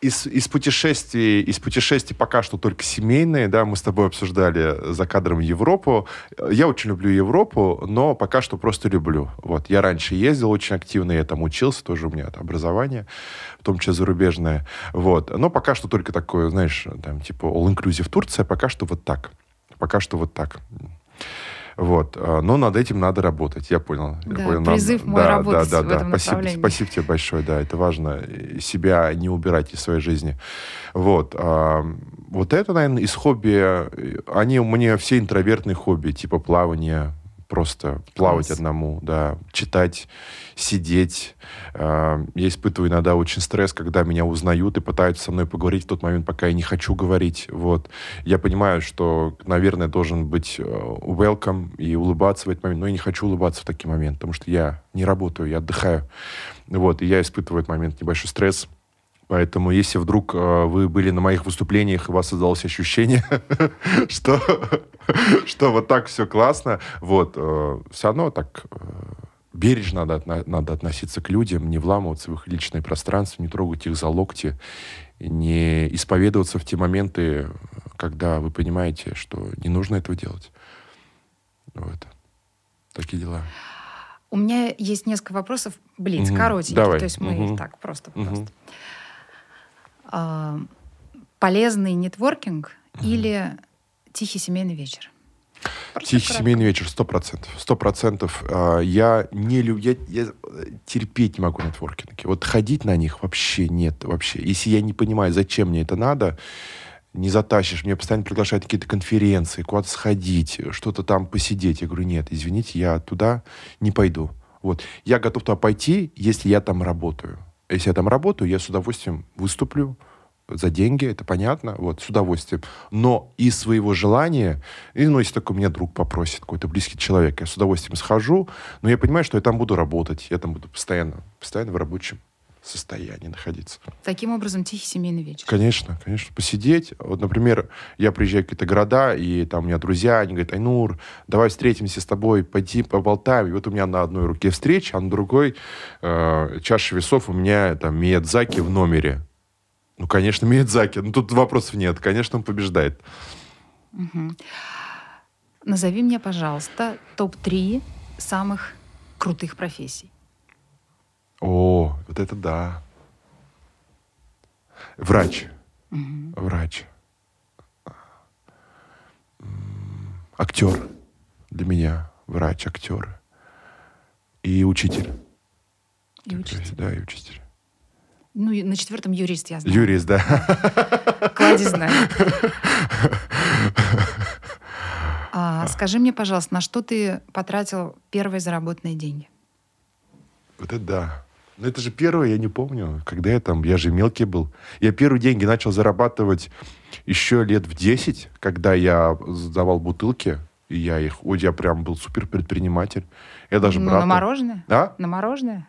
Из, из путешествий, из путешествий пока что только семейные, да, мы с тобой обсуждали за кадром Европу. Я очень люблю Европу, но пока что просто люблю. Вот, я раньше ездил очень активно, я там учился, тоже у меня образование, в том числе зарубежное. Вот, но пока что только такое, знаешь, там, типа all-inclusive Турция, пока что вот так. Пока что вот так. Вот. А, но над этим надо работать, я понял. Да, я понял. призыв мой да, работать да, да, в да. этом спасибо, спасибо тебе большое, да, это важно. Себя не убирать из своей жизни. Вот. А, вот это, наверное, из хобби, они у меня все интровертные хобби, типа плавания, просто плавать Класс. одному, да, читать, сидеть. А, я испытываю иногда очень стресс, когда меня узнают и пытаются со мной поговорить в тот момент, пока я не хочу говорить. Вот. Я понимаю, что, наверное, должен быть э, welcome и улыбаться в этот момент, но я не хочу улыбаться в такие моменты, потому что я не работаю, я отдыхаю. Вот. И я испытываю в этот момент небольшой стресс. Поэтому, если вдруг э, вы были на моих выступлениях, и у вас создалось ощущение, что, что вот так все классно, вот, э, все равно так э, бережно надо, надо относиться к людям, не вламываться в их личное пространство, не трогать их за локти, не исповедоваться в те моменты, когда вы понимаете, что не нужно этого делать. Вот. Такие дела. У меня есть несколько вопросов. Блиц, угу. коротенькие. Давай. То есть мы угу. так просто, угу. просто. А, полезный нетворкинг угу. или тихий семейный вечер? Просто Тихий кратко. семейный вечер, сто процентов. Сто процентов. А, я не люблю, я, я терпеть не могу нетворкинги. Вот ходить на них вообще нет, вообще. Если я не понимаю, зачем мне это надо, не затащишь. Мне постоянно приглашают какие-то конференции, куда-то сходить, что-то там посидеть. Я говорю, нет, извините, я туда не пойду. Вот. Я готов туда пойти, если я там работаю. Если я там работаю, я с удовольствием выступлю за деньги, это понятно, вот, с удовольствием. Но из своего желания, и, ну, если только меня друг попросит, какой-то близкий человек, я с удовольствием схожу, но я понимаю, что я там буду работать, я там буду постоянно, постоянно в рабочем состоянии находиться. Таким образом, тихий семейный вечер. Конечно, конечно. Посидеть. Вот, например, я приезжаю в какие-то города, и там у меня друзья, они говорят, Айнур, давай встретимся с тобой, пойти поболтаем. И вот у меня на одной руке встреча, а на другой э, чаша весов у меня там Миядзаки в номере. Ну, конечно, Миядзаки. Ну, тут вопросов нет. Конечно, он побеждает. Угу. Назови мне, пожалуйста, топ-3 самых крутых профессий. О, вот это да. Врач. Угу. Врач. Актер. Для меня врач, актер. И учитель. И учитель. Да, и учитель. Ну, на четвертом юрист, я знаю. Юрист, да. Кладезь знаю. А, скажи мне, пожалуйста, на что ты потратил первые заработанные деньги? Вот это да. Ну, это же первое, я не помню, когда я там, я же мелкий был. Я первые деньги начал зарабатывать еще лет в 10, когда я сдавал бутылки, и я их, ой, я прям был супер предприниматель. Я даже ну, брата... на мороженое? А? На мороженое?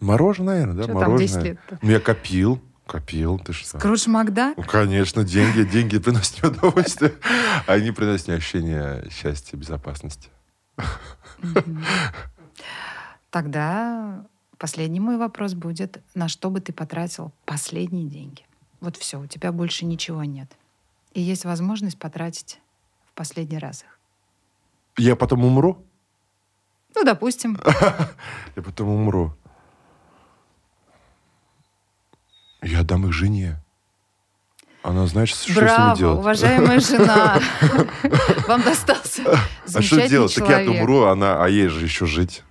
Мороженое, наверное, да, Что там мороженое. 10 лет-то? Ну, я копил, копил, ты что? Скрудж Макдак? Ну, конечно, деньги, деньги приносят удовольствие. а Они приносят ощущение счастья, безопасности. Тогда последний мой вопрос будет, на что бы ты потратил последние деньги? Вот все, у тебя больше ничего нет. И есть возможность потратить в последний раз их. Я потом умру? Ну, допустим. Я потом умру. Я отдам их жене. Она знает, что с ними Браво, делать. уважаемая жена. Вам достался А что делать? Так я умру, она, а ей же еще жить.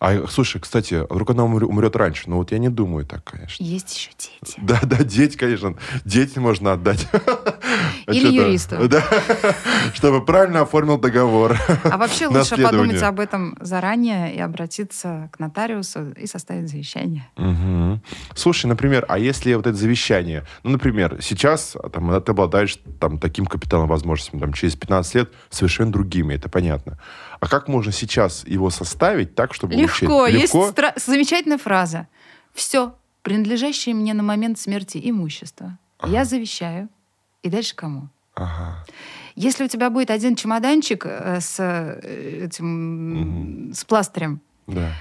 А, слушай, кстати, а вдруг она умрет, умрет раньше? Ну вот я не думаю так, конечно. Есть еще дети. Да, да, дети, конечно. Дети можно отдать. Или юристу. Да. Чтобы правильно оформил договор. А вообще лучше подумать об этом заранее и обратиться к нотариусу и составить завещание. Мгм. Слушай, например, а если вот это завещание, ну, например, сейчас а, там, ты обладаешь там, таким капиталом возможностями, там, через 15 лет совершенно другими, это понятно. А как можно сейчас его составить так, чтобы Легко. учить? Есть стра- замечательная фраза. Все, принадлежащее мне на момент смерти имущество, я завещаю. И дальше кому? Ага. Если у тебя будет один чемоданчик э, с э, этим с пластырем, Да.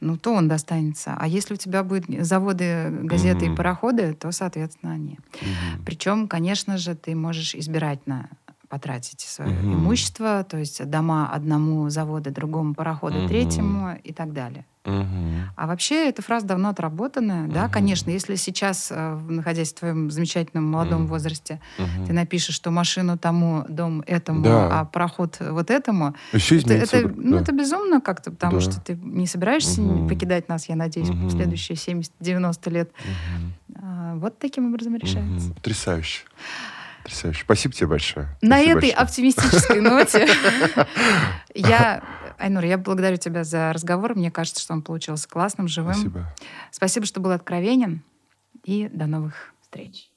ну то он достанется. А если у тебя будут заводы, газеты Мгм. и пароходы, то, соответственно, они. Мгм. Причем, конечно же, ты можешь избирательно потратить свое Мгм. имущество, то есть дома одному заводу, другому пароходу, Мгм. третьему и так далее. Мгм. А вообще эта фраза давно отработанная. Да, Мгм. конечно, если сейчас, э, находясь в твоем замечательном молодом Мгм. возрасте, Мгм. ты напишешь, что машину тому, дом этому, Да. а пароход вот этому, Еще это, это, ну, да. это безумно как-то, потому Да. что ты не собираешься Мгм. покидать нас, я надеюсь, Мгм. в следующие 70-90 лет. А, вот таким образом решается. Мгм. Потрясающе. Потрясающе. Спасибо тебе большое. На Спасибо этой большое. оптимистической ноте я, Айнур, я благодарю тебя за разговор. Мне кажется, что он получился классным, живым. Спасибо. Спасибо, что был откровенен. И до новых встреч.